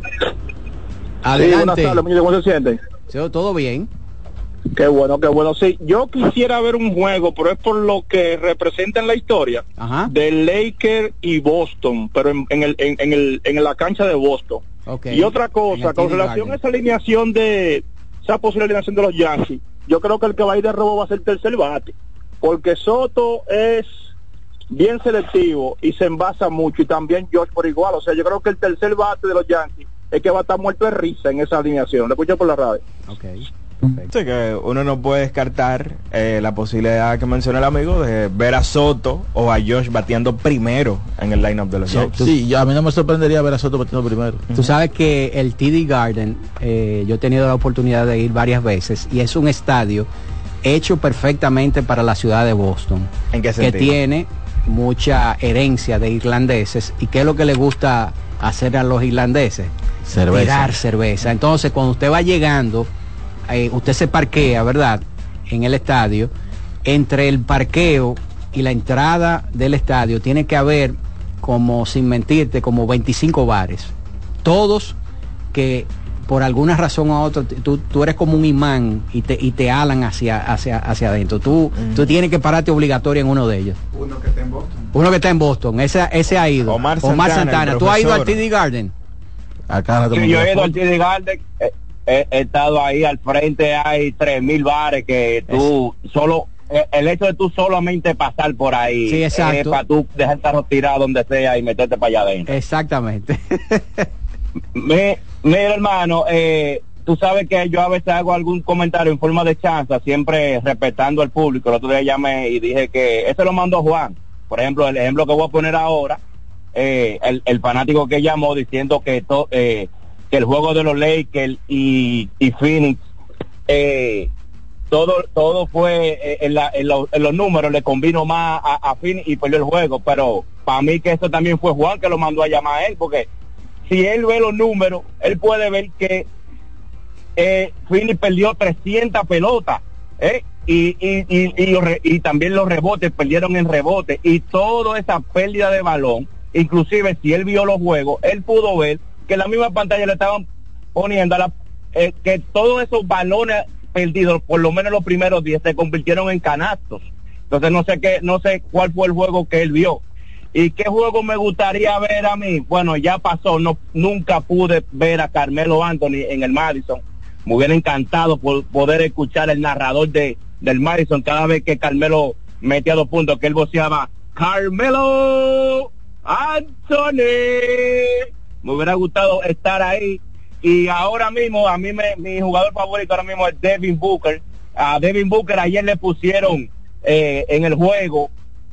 Sí, buenas Adelante. tardes, ¿cómo se sienten? Sí, Todo bien. Qué bueno, qué bueno. Sí, yo quisiera ver un juego, pero es por lo que representa en la historia Ajá. de Lakers y Boston, pero en, en el, en, en el, en la cancha de Boston. Ok. Y otra cosa, con relación a esa alineación de esa posible alineación de los Yankees, yo creo que el que va a ir de robo va a ser el tercer bate, porque Soto es bien selectivo y se envasa mucho y también Josh por igual, o sea, yo creo que el tercer bate de los Yankees es que va a estar muerto de risa en esa alineación. Lo escucho por la radio. Sí, que uno no puede descartar eh, la posibilidad que menciona el amigo de ver a Soto o a Josh bateando primero en el lineup de los Sí, Yankees. sí, yo- a mí no me sorprendería ver a Soto batiendo primero. Tú sabes que el TD Garden, eh, yo he tenido la oportunidad de ir varias veces y es un estadio hecho perfectamente para la ciudad de Boston. ¿En qué que sentido? tiene mucha herencia de irlandeses y qué es lo que le gusta hacer a los irlandeses Cerveza. tirar cerveza entonces cuando usted va llegando eh, usted se parquea verdad en el estadio entre el parqueo y la entrada del estadio tiene que haber como sin mentirte como 25 bares todos que por alguna razón u otra tú, tú eres como un imán y te, y te alan hacia, hacia, hacia adentro. Tú, tú tienes que pararte obligatorio en uno de ellos. Uno que está en Boston. Uno que está en Boston, ese, ese ha ido. Omar Santana, el ¿Tú has ido al. TD Garden? Acá Sí, yo he ido al TD Garden, eh, he, he estado ahí al frente, hay tres mil bares que tú solo, eh, el hecho de tú solamente pasar por ahí, Sí, exacto. es para tú dejar el carro tirado donde sea y meterte para allá adentro. Exactamente. Me, mira hermano, eh, tú sabes que yo a veces hago algún comentario en forma de chanza, siempre respetando al público. El otro día llamé y dije que ese lo mandó Juan. Por ejemplo, el ejemplo que voy a poner ahora, eh, el, el fanático que llamó diciendo que, to- eh, que el juego de los Lakers y, y Phoenix, eh, todo todo fue eh, en, la- en lo- en los números, le convino más a, a Phoenix y perdió el juego. Pero para mí que eso también fue Juan que lo mandó a llamar a él, porque si él ve los números, él puede ver que eh, Phoenix perdió 300 pelotas, ¿eh? Y, y, y, y, los y también los rebotes, perdieron en rebote, y toda esa pérdida de balón, inclusive si él vio los juegos, él pudo ver que la misma pantalla le estaban poniendo a la, eh, que todos esos balones perdidos, por lo menos los primeros 10, se convirtieron en canastos. Entonces no sé qué, no sé cuál fue el juego que él vio. ¿Y qué juego me gustaría ver a mí? Bueno, ya pasó, no, nunca pude ver a Carmelo Anthony en el Madison. Me hubiera encantado por poder escuchar el narrador de, del Madison cada vez que Carmelo metía dos puntos, que él voceaba, Carmelo Anthony. Me hubiera gustado estar ahí. Y ahora mismo, a mí me, mi jugador favorito ahora mismo es Devin Booker. A Devin Booker ayer le pusieron eh, en el juego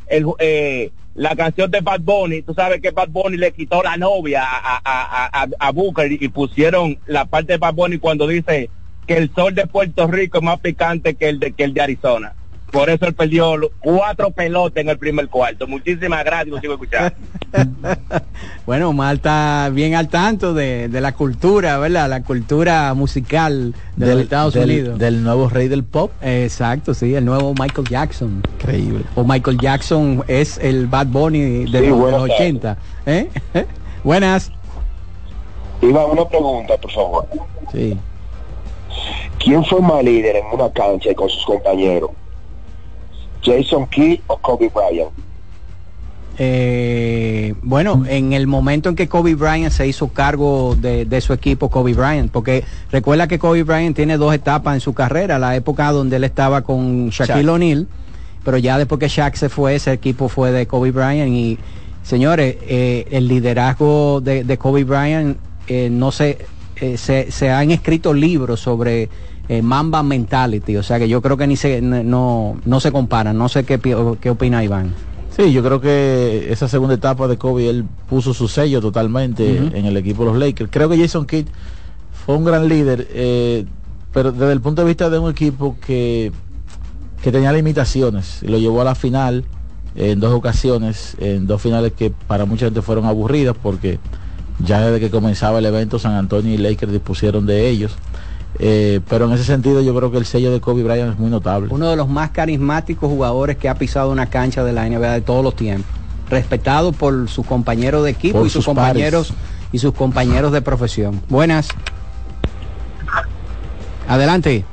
el, eh, la canción de Bad Bunny, tú sabes que Bad Bunny le quitó la novia a, a, a, a- Booker y pusieron la parte de Bad Bunny cuando dice que el sol de Puerto Rico es más picante que el de, que el de Arizona. Por eso él perdió cuatro pelotas en el primer cuarto. Muchísimas gracias, lo sigo escuchando. Bueno, Omar está bien al tanto de, de la cultura, ¿verdad? La cultura musical de los Estados del- Unidos. Del nuevo rey del pop. Exacto, sí, el nuevo Michael Jackson. Increíble. O Michael Jackson es el Bad Bunny de, Sí, los- de buenas los tardes. 80. ¿eh? Buenas. Iba una pregunta, por favor. Sí. ¿Quién fue más líder en una cancha y con sus compañeros? ¿Jason Kidd o Kobe Bryant? Eh, bueno, en el momento en que Kobe Bryant se hizo cargo de, de su equipo, Kobe Bryant, porque recuerda que Kobe Bryant tiene dos etapas en su carrera, la época donde él estaba con Shaquille Shaq. O'Neal, pero ya después que Shaq se fue, ese equipo fue de Kobe Bryant y señores, eh, el liderazgo de, de Kobe Bryant eh, no se, eh, se se han escrito libros sobre eh, Mamba Mentality, o sea que yo creo que ni se no no se comparan, no sé qué qué opina Iván. Sí, yo creo que esa segunda etapa de Kobe, él puso su sello totalmente en el equipo de los Lakers. Creo que Jason Kidd fue un gran líder, eh, pero desde el punto de vista de un equipo que, que tenía limitaciones. Lo llevó a la final en dos ocasiones, en dos finales que para mucha gente fueron aburridas porque ya desde que comenzaba el evento San Antonio y Lakers dispusieron de ellos. Eh, pero en ese sentido yo creo que el sello de Kobe Bryant es muy notable. Uno de los más carismáticos jugadores que ha pisado una cancha de la NBA de todos los tiempos. Respetado por sus compañeros de equipo Por y sus, sus compañeros y sus compañeros de profesión. Buenas. Adelante.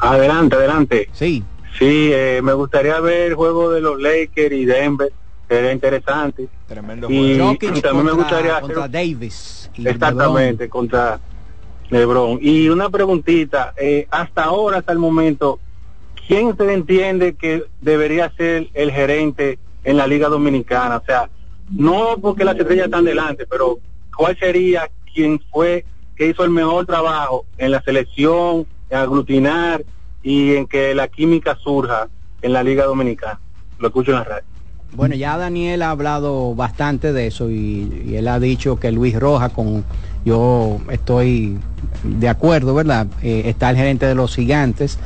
Adelante, adelante. Sí. Sí, eh, me gustaría ver el juego de los Lakers y Denver. Sería interesante. Tremendo Y, Jokic y también me contra- gustaría hacer- contra Davis. y exactamente contra LeBron. Y una preguntita, eh, hasta ahora, hasta el momento, ¿quién se entiende que debería ser el gerente en la Liga Dominicana? O sea, no porque las estrellas están delante, pero ¿cuál sería quien fue que hizo el mejor trabajo en la selección, en aglutinar y en que la química surja en la Liga Dominicana? Lo escucho en la radio. Bueno, ya Daniel ha hablado bastante de eso y, y él ha dicho que Luis Roja, con yo estoy de acuerdo, ¿verdad? Eh, está el gerente de los gigantes.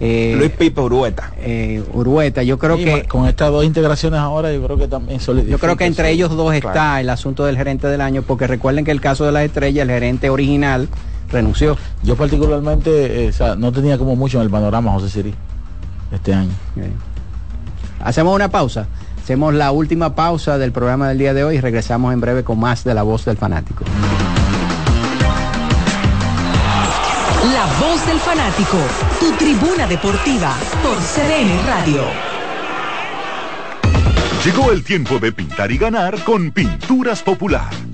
eh, Luis Pipo Urueta. eh, Urueta, yo creo Sí, que con estas dos integraciones ahora yo creo que también yo creo que entre ellos dos está Claro. el asunto del gerente del año, porque recuerden que el caso de las estrellas, el gerente original renunció. Yo particularmente eh, o sea, no tenía como mucho en el panorama José Siri este año. Hacemos una pausa. Hacemos la última pausa del programa del día de hoy y regresamos en breve con más de la voz del fanático. Voz del fanático, tu tribuna deportiva por CDN Radio. Llegó el tiempo de pintar y ganar con Pinturas Popular.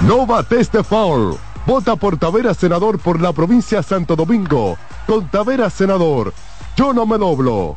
No bates de foul. Vota por Tavera Senador por la provincia Santo Domingo. Con Tavera Senador. Yo no me doblo.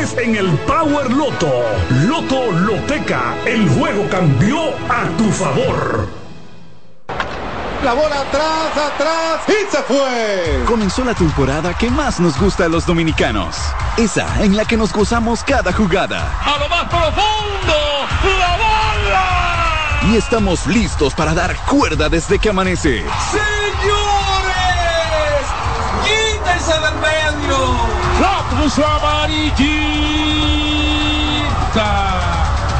en el Power Loto. Loto Loteca, el juego cambió a tu favor. La bola atrás, atrás y se fue. Comenzó la temporada que más nos gusta a los dominicanos. Esa en la que nos gozamos cada jugada. A lo más profundo, la bola. Y estamos listos para dar cuerda desde que amanece. Señores, quítense del medio. Puso amarillita.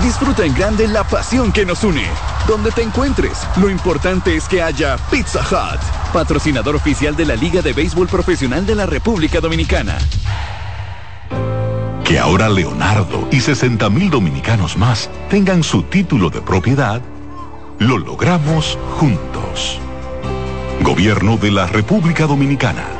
Disfruta en grande la pasión que nos une. Donde te encuentres, lo importante es que haya Pizza Hut, patrocinador oficial de la Liga de Béisbol Profesional de la República Dominicana. Que ahora Leonardo y 60 mil dominicanos más tengan su título de propiedad, lo logramos juntos. Gobierno de la República Dominicana.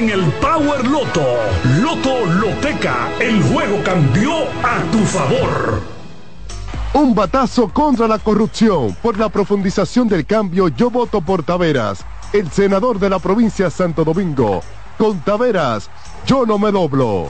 en el Power Loto. Loto Loteca, el juego cambió a tu favor. Un batazo contra la corrupción. Por la profundización del cambio, yo voto por Taveras, el senador de la provincia de Santo Domingo. Con Taveras, yo no me doblo.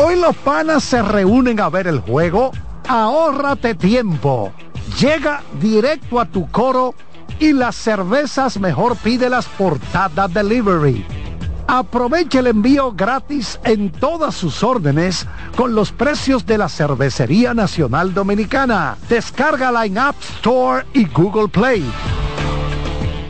Hoy los panas se reúnen a ver el juego. Ahórrate tiempo. Llega directo a tu coro y las cervezas mejor pídelas por Tada Delivery. Aprovecha el envío gratis en todas sus órdenes con los precios de la Cervecería Nacional Dominicana. Descárgala en App Store y Google Play.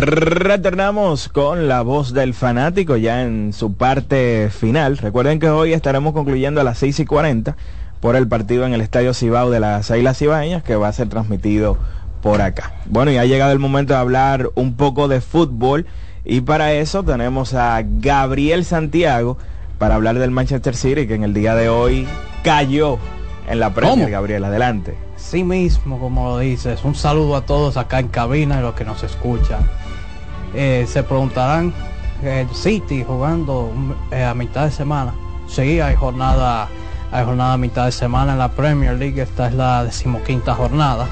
Retornamos con la voz del fanático ya en su parte final. Recuerden que hoy estaremos concluyendo a las 6 y 40 por el partido en el Estadio Cibao de las Islas Cibaeñas que va a ser transmitido por acá. Bueno, y ha llegado el momento de hablar un poco de fútbol y para eso tenemos a Gabriel Santiago para hablar del Manchester City que en el día de hoy cayó en la Premier. Gabriel, adelante. Sí mismo, como lo dices, un saludo a todos acá en cabina y los que nos escuchan. Eh, se preguntarán, el City jugando eh, a mitad de semana. Sí, hay jornada, hay jornada a mitad de semana en la Premier League, esta es la decimoquinta jornada.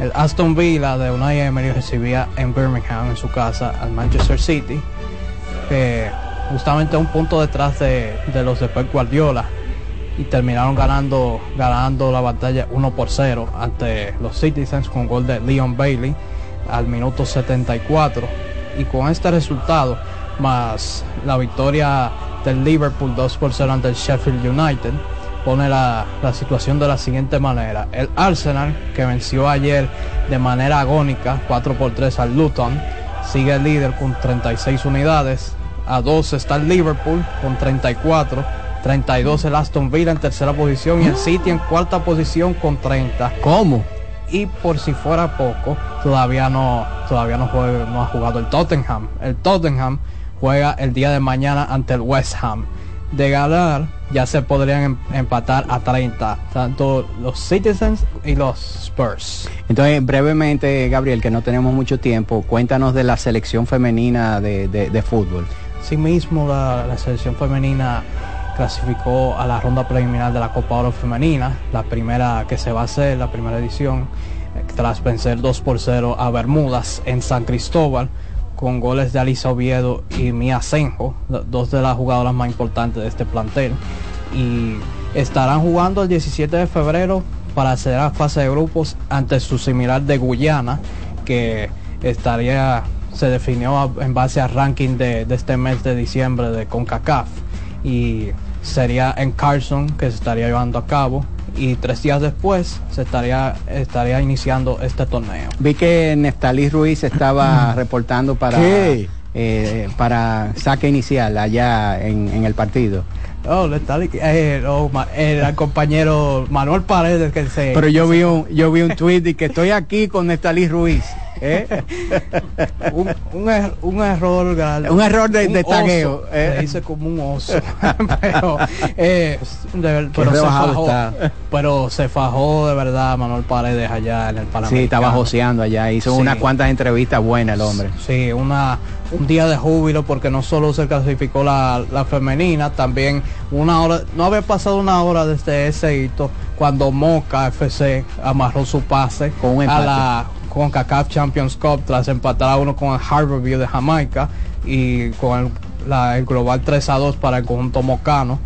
El Aston Villa de Unai Emery recibía en Birmingham, en su casa, al Manchester City, justamente un punto detrás de, de los de Pep Guardiola y terminaron ganando, ganando la batalla 1 por 0 ante los Citizens con gol de Leon Bailey al minuto 74 y con este resultado más la victoria del Liverpool 2 por 0 ante el Sheffield United pone la, la, situación de la siguiente manera. El Arsenal, que venció ayer de manera agónica 4 por 3 al Luton, sigue el líder con 36 unidades. A 2 está el Liverpool con 34 32 el Aston Villa en tercera posición y el City en cuarta posición con 30. ¿Cómo? Y por si fuera poco, todavía no, todavía no, juega, no ha jugado el Tottenham. El Tottenham juega el día de mañana ante el West Ham. De ganar, ya se podrían em, empatar a 30, tanto los Citizens y los Spurs. Entonces, brevemente, Gabriel, que no tenemos mucho tiempo, cuéntanos de la selección femenina de, de, de fútbol. Sí mismo, la, la selección femenina clasificó a la ronda preliminar de la Copa Oro Femenina, la primera que se va a hacer, la primera edición, tras vencer 2 por 0 a Bermudas en San Cristóbal, con goles de Alisa Oviedo y Mia Senjo, dos de las jugadoras más importantes de este plantel. Y estarán jugando el 17 de febrero para acceder a fase de grupos ante su similar de Guyana, que estaría se definió en base al ranking de, de este mes de diciembre de CONCACAF y sería en Carson que se estaría llevando a cabo y tres días después se estaría, estaría iniciando este torneo. Vi que Neftalí Ruiz estaba reportando para, eh, para saque inicial allá en, en el partido. Oh, Neftalí, eh, oh, el compañero Manuel Paredes que se... Pero yo vi un, yo vi un tweet de que estoy aquí con Neftalí Ruiz. ¿Eh? un, un er- un error. Un error de- de oso, tagueo, eh. Se dice como un oso. pero, eh, de pero se fajó. Pero se fajó de verdad Manuel Paredes allá en el Panamericano. Sí, estaba joseando allá. Hizo Sí. unas cuantas entrevistas buenas el hombre. Sí, una, un día de júbilo porque no solo se clasificó la, la femenina, también una hora, no había pasado una hora desde ese hito cuando Moca FC amarró su pase Con un a empate. la con CACAF Champions Cup tras empatar a uno con el Harborview de Jamaica y con el global 3 a 2 para el conjunto mocano.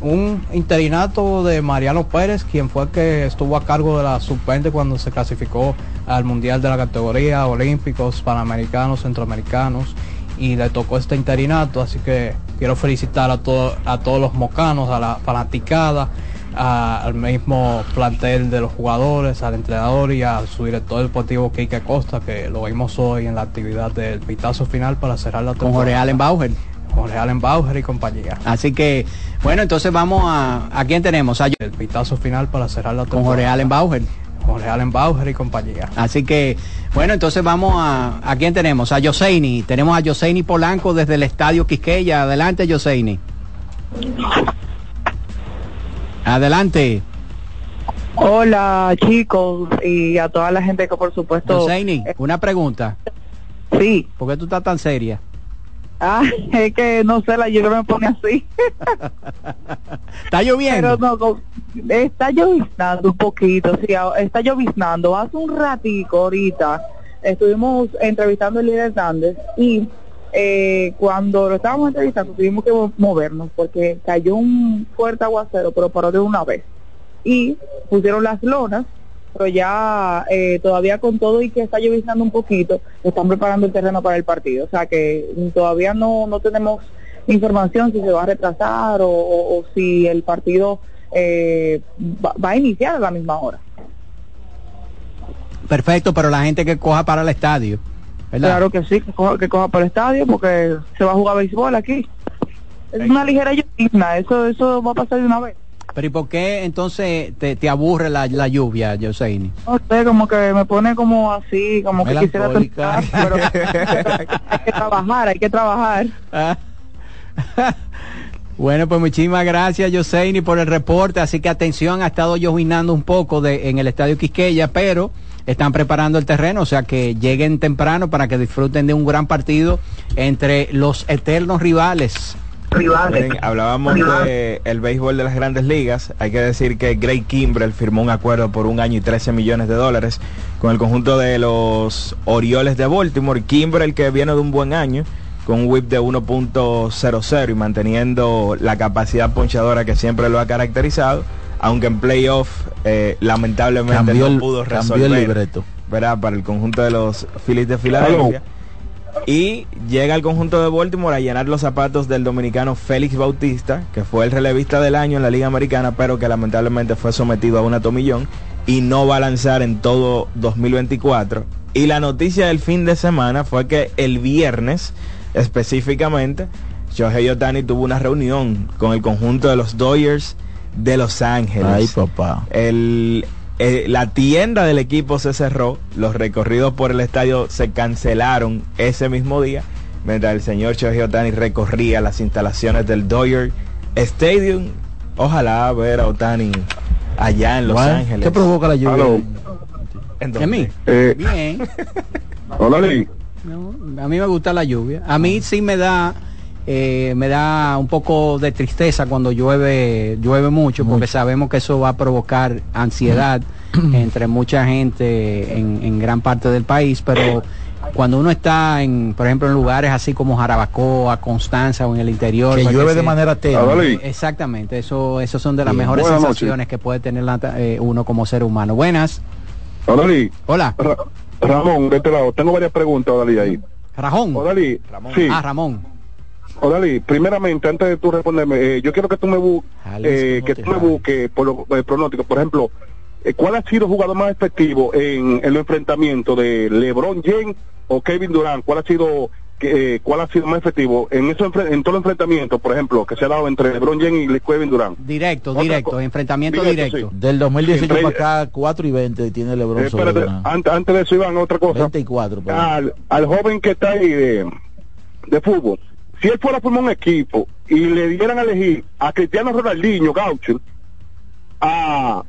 Un interinato de Mariano Pérez, quien fue el que estuvo a cargo de la sub-20 cuando se clasificó al Mundial de la categoría, Olímpicos, Panamericanos, Centroamericanos, y le tocó este interinato, así que quiero felicitar a, todo- a todos los mocanos, a la fanaticada, a- al mismo plantel de los jugadores, al entrenador y a su director deportivo Kike Costa, que lo vimos hoy en la actividad del pitazo final para cerrar la Con temporada. Jorge Allen Bauer. Jorge Allen Bauer y compañía. Así que, bueno, entonces vamos a... ¿A quién tenemos? A, El pitazo final para cerrar la con temporada. Jorge Allen Bauer. Jorge Allen Bauer y compañía. Así que, bueno, entonces vamos a... ¿A quién tenemos? A Yoseini. Tenemos a Yoseini Polanco desde el Estadio Quisqueya. Adelante, Yoseini. Adelante. Hola chicos y a toda la gente que por supuesto... Yoseini, una pregunta. Sí. ¿Por qué tú estás tan seria? Ah, es que no sé, la lluvia me pone así. ¿Está lloviendo? Pero no, no, está lloviznando un poquito, sí, está lloviznando. Hace un ratico ahorita estuvimos entrevistando a Elías Hernández y eh, cuando lo estábamos entrevistando tuvimos que mo- movernos porque cayó un fuerte aguacero, pero paró de una vez. Y pusieron las lonas, pero ya eh, todavía con todo y que está lloviznando un poquito, están preparando el terreno para el partido. O sea que todavía no, no tenemos información si se va a retrasar o, si el partido eh, va a iniciar a la misma hora. Perfecto, pero la gente que coja para el estadio. ¿Verdad? Claro que sí, que coja, que coja para el estadio porque se va a jugar béisbol aquí. Es una ligera llovizna, eso, eso va a pasar de una vez. Pero ¿y por qué entonces te, te aburre la, la lluvia, Yoseini? No sé, como que me pone como así, como que quisiera terminar, pero hay que trabajar, hay que trabajar. Bueno, pues muchísimas gracias, Yoseini, por el reporte. Así que atención, ha estado llovinando un poco de, en el estadio Quisqueya, pero están preparando el terreno, o sea que lleguen temprano para que disfruten de un gran partido entre los eternos rivales. Miren, hablábamos de el béisbol de las grandes ligas. Hay que decir que Greg Kimbrell firmó un acuerdo por un año y 13 millones de dólares con el conjunto de los Orioles de Baltimore. Kimbrell que viene de un buen año con un whip de 1.00 y manteniendo la capacidad ponchadora que siempre lo ha caracterizado, aunque en playoff eh, lamentablemente Cambió no pudo cambió el resolver libreto. ¿verdad? para el conjunto de los Phillies de Filadelfia. Y llega al conjunto de Baltimore a llenar los zapatos del dominicano Félix Bautista, que fue el relevista del año en la Liga Americana, pero que lamentablemente fue sometido a una tomillón y no va a lanzar en todo 2024. Y la noticia del fin de semana fue que el viernes, específicamente, Shohei Otani tuvo una reunión con el conjunto de los Dodgers de Los Ángeles. Ay, papá. El, eh, la tienda del equipo se cerró, los recorridos por el estadio se cancelaron ese mismo día, mientras el señor Shohei Otani recorría las instalaciones del Dodger Stadium. Ojalá ver a Otani allá en Los Bueno, Ángeles. ¿Qué provoca la lluvia? Aló. ¿Y a mí? Eh, Bien. Hola, Lee. No, a mí me gusta la lluvia. A mí sí me da eh, me da un poco de tristeza cuando llueve llueve mucho porque sabemos que eso va a provocar ansiedad entre mucha gente en, en gran parte del país, pero cuando uno está en, por ejemplo, en lugares así como Jarabacoa, Constanza o en el interior, Que pues llueve se- de manera tenue. Ah. Exactamente, eso, eso son de las mejores sensaciones que puede tener la- eh, uno como ser humano. Buenas. Hola. Ramón, de este lado. Tengo varias preguntas, ahí. Rajón. Sí. Ah, Ramón. Odalí, primeramente, antes de tú responderme, eh, yo quiero que tú me, bu eh, que tú me busques por lo, el pronóstico. Por ejemplo, eh, ¿cuál ha sido el jugador más efectivo en, en los enfrentamientos de LeBron James o Kevin Durant? ¿Cuál ha sido que, eh, cuál ha sido más efectivo en eso en todos los enfrentamientos, por ejemplo, que se ha dado entre LeBron James y Kevin Durant? Directo, directo, enfrentamiento directo. Sí. Del 2018 para acá, 4 y 20 tiene LeBron eh, espérate, antes, antes, de eso, Iván, otra cosa. 24. Al, al, joven que está ahí de, de fútbol, si él fuera a formar un equipo y le dieran a elegir a Cristiano Ronaldinho Gaucho, a,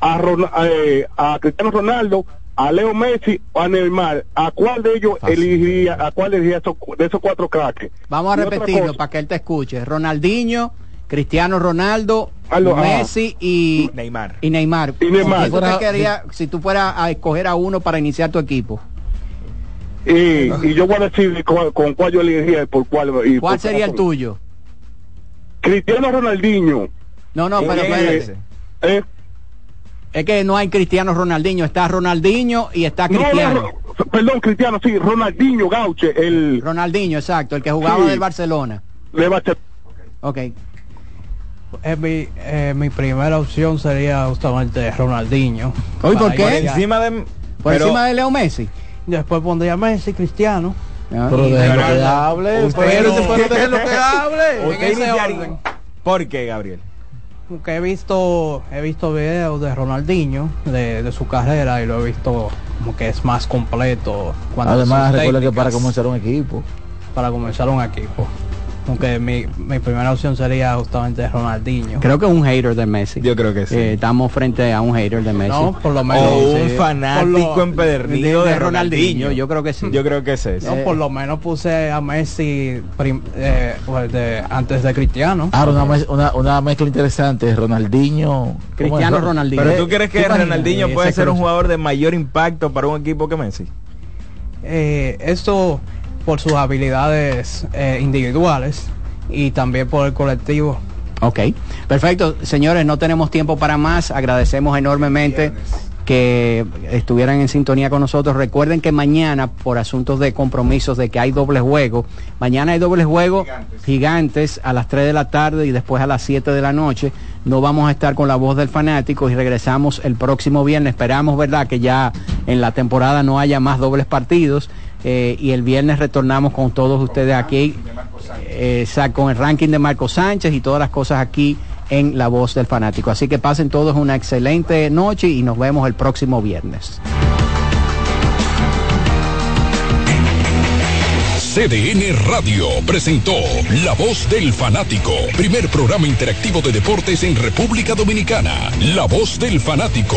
a, a, eh, a Cristiano Ronaldo, a Leo Messi o a Neymar, ¿a cuál de ellos elegiría, a cuál elegiría esos, de esos cuatro cracks? Vamos a repetirlo para que él te escuche. Ronaldinho, Cristiano Ronaldo, Aldo, Messi y Neymar. Y Neymar. Y Neymar. Si, tú quería, si tú fueras a escoger a uno para iniciar tu equipo. Y, y yo voy a decir con, con cuál yo elegiría por cuál. Y ¿Cuál sería el tuyo? Cristiano Ronaldinho. No, no, pero espérate. Eh, es que no hay Cristiano Ronaldinho, está Ronaldinho y está Cristiano. No, no, perdón, Cristiano, sí, Ronaldinho Gauche, el... Ronaldinho, exacto, el que jugaba sí, del Barcelona. De Barcelona. Ok. Eh, mi, eh, mi primera opción sería justamente Ronaldinho. ¿Hoy por qué? Por encima de, por pero, encima de Leo Messi. Después pondría Messi, Cristiano. Pero déjelo que hable. Pero, pero déjelo que hable. Usted iniciaría. ¿Por qué, Gabriel? que he visto he visto videos de Ronaldinho de, de, su carrera y lo he visto como que es más completo además recuerda que para comenzar un equipo para comenzar un equipo aunque mi, mi, primera opción sería justamente Ronaldinho. Creo que un hater de Messi. Yo creo que sí. Eh, estamos frente a un hater de Messi. No, por lo menos. O un fanático lo, empedernido de, de, Ronaldinho. Yo creo que sí. Yo creo que sí. No, por lo menos puse a Messi prim, eh, pues de, antes de Cristiano. Ah, una, una, una mezcla interesante. Ronaldinho. Cristiano Ronaldinho. Pero tú crees que Ronaldinho puede ser un jugador de mayor impacto para un equipo que Messi? Eh, esto por sus habilidades eh, individuales y también por el colectivo. Ok, perfecto. Señores, no tenemos tiempo para más. Agradecemos enormemente que estuvieran en sintonía con nosotros. Recuerden que mañana, por asuntos de compromisos de que hay doble juego, mañana hay doble juego gigantes, gigantes a las 3 de la tarde y después a las 7 de la noche. No vamos a estar con la voz del fanático y regresamos el próximo viernes. Esperamos, ¿verdad?, que ya en la temporada no haya más dobles partidos. Eh, y el viernes retornamos con todos ustedes aquí eh, con el ranking de Marco Sánchez y todas las cosas aquí en La Voz del Fanático. Así que pasen todos una excelente noche y nos vemos el próximo viernes. CDN Radio presentó La Voz del Fanático, primer programa interactivo de deportes en República Dominicana. La Voz del Fanático.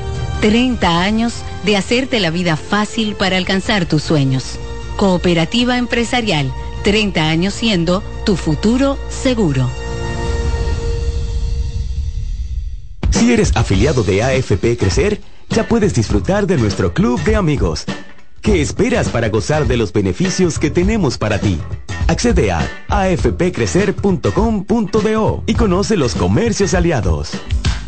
30 años de hacerte la vida fácil para alcanzar tus sueños. Cooperativa empresarial, 30 años siendo tu futuro seguro. Si eres afiliado de AFP Crecer, ya puedes disfrutar de nuestro club de amigos. ¿Qué esperas para gozar de los beneficios que tenemos para ti? Accede a afpcrecer.com.do y conoce los comercios aliados.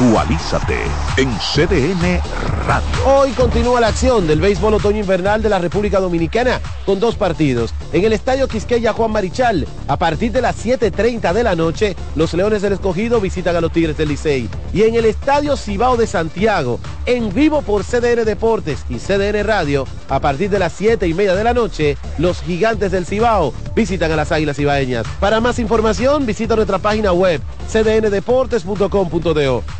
Actualízate en CDN Radio. Hoy continúa la acción del béisbol otoño invernal de la República Dominicana con dos partidos. En el Estadio Quisqueya Juan Marichal, a partir de las 7.30 de la noche, los Leones del Escogido visitan a los Tigres del Licey. Y en el Estadio Cibao de Santiago, en vivo por CDN Deportes y CDN Radio, a partir de las 7 y media de la noche, los Gigantes del Cibao visitan a las Águilas Cibaeñas. Para más información, visita nuestra página web cdndeportes.com.do.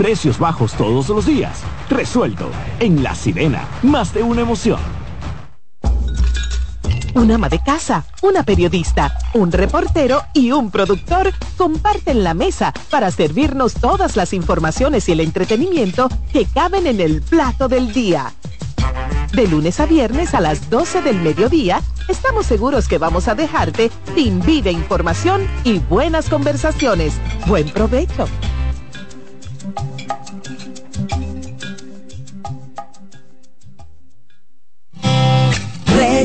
Precios bajos todos los días. Resuelto. En La Sirena, más de una emoción. Un ama de casa, una periodista, un reportero y un productor comparten la mesa para servirnos todas las informaciones y el entretenimiento que caben en el plato del día. De lunes a viernes a las 12 del mediodía, estamos seguros que vamos a dejarte sin vida información y buenas conversaciones. Buen provecho.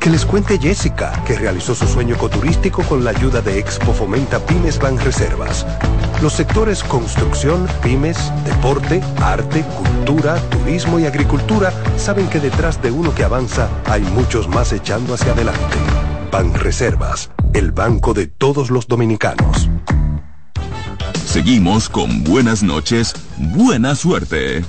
Que les cuente Jessica, que realizó su sueño ecoturístico con la ayuda de Expo Fomenta Pymes Ban Reservas. Los sectores construcción, pymes, deporte, arte, cultura, turismo y agricultura saben que detrás de uno que avanza hay muchos más echando hacia adelante. Ban Reservas, el banco de todos los dominicanos. Seguimos con buenas noches, buena suerte.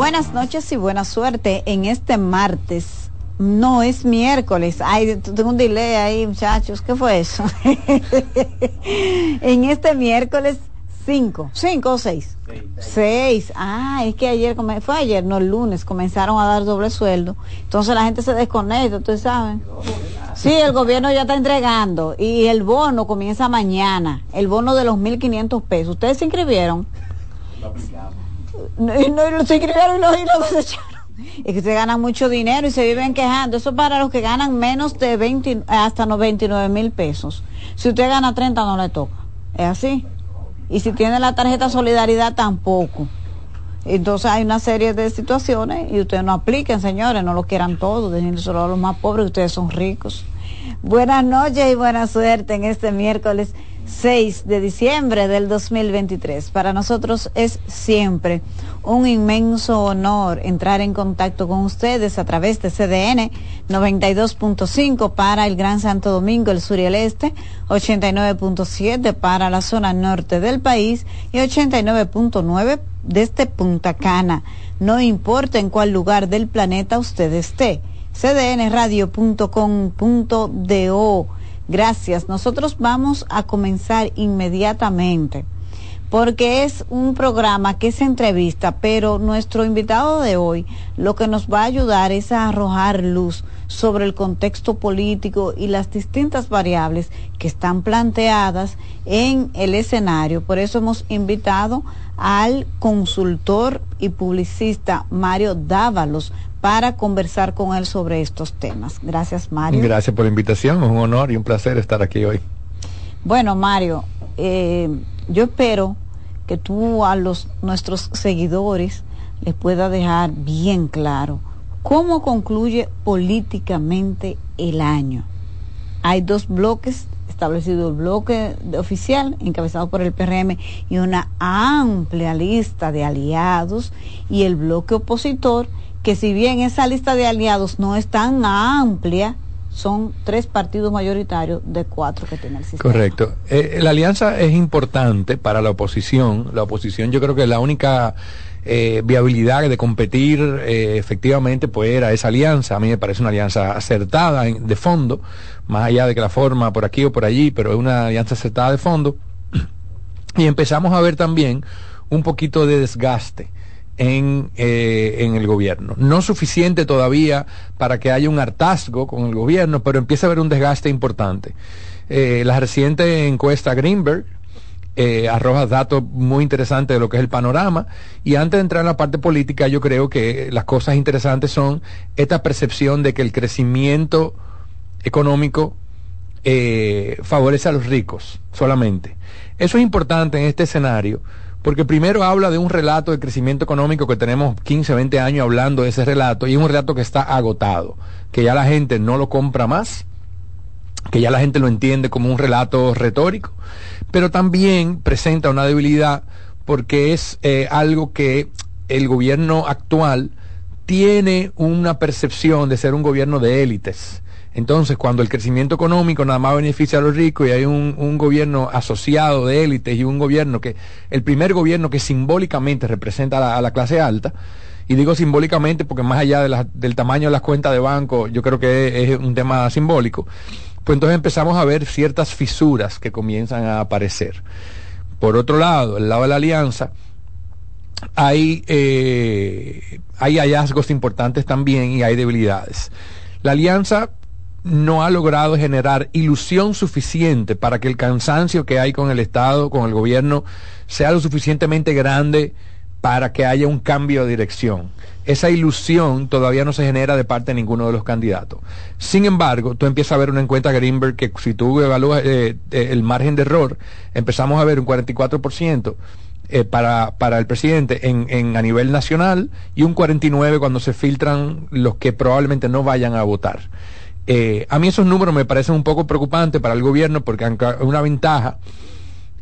Buenas noches y buena suerte en este martes. No es miércoles. Ay, tengo un delay ahí, muchachos. ¿Qué fue eso? en este miércoles 5, 5 o 6. 6. Ah, es que ayer, fue ayer, no el lunes, comenzaron a dar doble sueldo. Entonces la gente se desconecta, ustedes saben. Sí, el gobierno ya está entregando y el bono comienza mañana. El bono de los 1.500 pesos. ¿Ustedes se inscribieron? No, no los inscribieron y los, y los desecharon. Es que se ganan mucho dinero y se viven quejando. Eso para los que ganan menos de 20, hasta 99 mil pesos. Si usted gana 30 no le toca. Es así. Y si tiene la tarjeta solidaridad tampoco. Entonces hay una serie de situaciones y ustedes no apliquen, señores, no lo quieran todo, dejen solo los más pobres, ustedes son ricos. Buenas noches y buena suerte en este miércoles 6 de diciembre del 2023. Para nosotros es siempre un inmenso honor entrar en contacto con ustedes a través de CDN 92.5 para el Gran Santo Domingo, el sur y el este, 89.7 para la zona norte del país y 89.9 desde Punta Cana. No importa en cuál lugar del planeta usted esté. cdnradio.com.do Gracias. Nosotros vamos a comenzar inmediatamente porque es un programa que se entrevista, pero nuestro invitado de hoy lo que nos va a ayudar es a arrojar luz sobre el contexto político y las distintas variables que están planteadas en el escenario. Por eso hemos invitado al consultor y publicista Mario Dávalos para conversar con él sobre estos temas. Gracias, Mario. Gracias por la invitación, es un honor y un placer estar aquí hoy. Bueno, Mario, eh, yo espero que tú a los nuestros seguidores les pueda dejar bien claro cómo concluye políticamente el año. Hay dos bloques establecido el bloque oficial encabezado por el PRM y una amplia lista de aliados y el bloque opositor que si bien esa lista de aliados no es tan amplia, son tres partidos mayoritarios de cuatro que tiene el sistema. Correcto. Eh, la alianza es importante para la oposición. La oposición yo creo que la única eh, viabilidad de competir eh, efectivamente pues era esa alianza. A mí me parece una alianza acertada de fondo, más allá de que la forma por aquí o por allí, pero es una alianza acertada de fondo. Y empezamos a ver también un poquito de desgaste en, eh, en el gobierno. No suficiente todavía para que haya un hartazgo con el gobierno, pero empieza a haber un desgaste importante. Eh, la reciente encuesta Greenberg eh, arroja datos muy interesantes de lo que es el panorama. Y antes de entrar en la parte política, yo creo que las cosas interesantes son esta percepción de que el crecimiento económico favorece a los ricos solamente. Eso es importante en este escenario porque primero habla de un relato de crecimiento económico que tenemos 15, 20 años hablando de ese relato y es un relato que está agotado, que ya la gente no lo compra más, que ya la gente lo entiende como un relato retórico, pero también presenta una debilidad porque es eh, algo que el gobierno actual tiene una percepción de ser un gobierno de élites entonces, cuando el crecimiento económico nada más beneficia a los ricos y hay un, gobierno asociado de élites y un gobierno que, el primer gobierno que simbólicamente representa a la, clase alta, y digo simbólicamente porque más allá del tamaño de las cuentas de banco, yo creo que es, un tema simbólico, pues entonces empezamos a ver ciertas fisuras que comienzan a aparecer. Por otro lado, el lado de la alianza, hay, eh, hay hallazgos importantes también y hay debilidades. La alianza no ha logrado generar ilusión suficiente para que el cansancio que hay con el Estado, con el gobierno, sea lo suficientemente grande para que haya un cambio de dirección. Esa ilusión todavía no se genera de parte de ninguno de los candidatos. Sin embargo, tú empiezas a ver una encuesta Greenberg que si tú evalúas eh, eh, el margen de error, empezamos a ver un 44% eh, para, para el presidente en, en, a nivel nacional y un 49% cuando se filtran los que probablemente no vayan a votar. Eh, a mí esos números me parecen un poco preocupantes para el gobierno porque es una ventaja,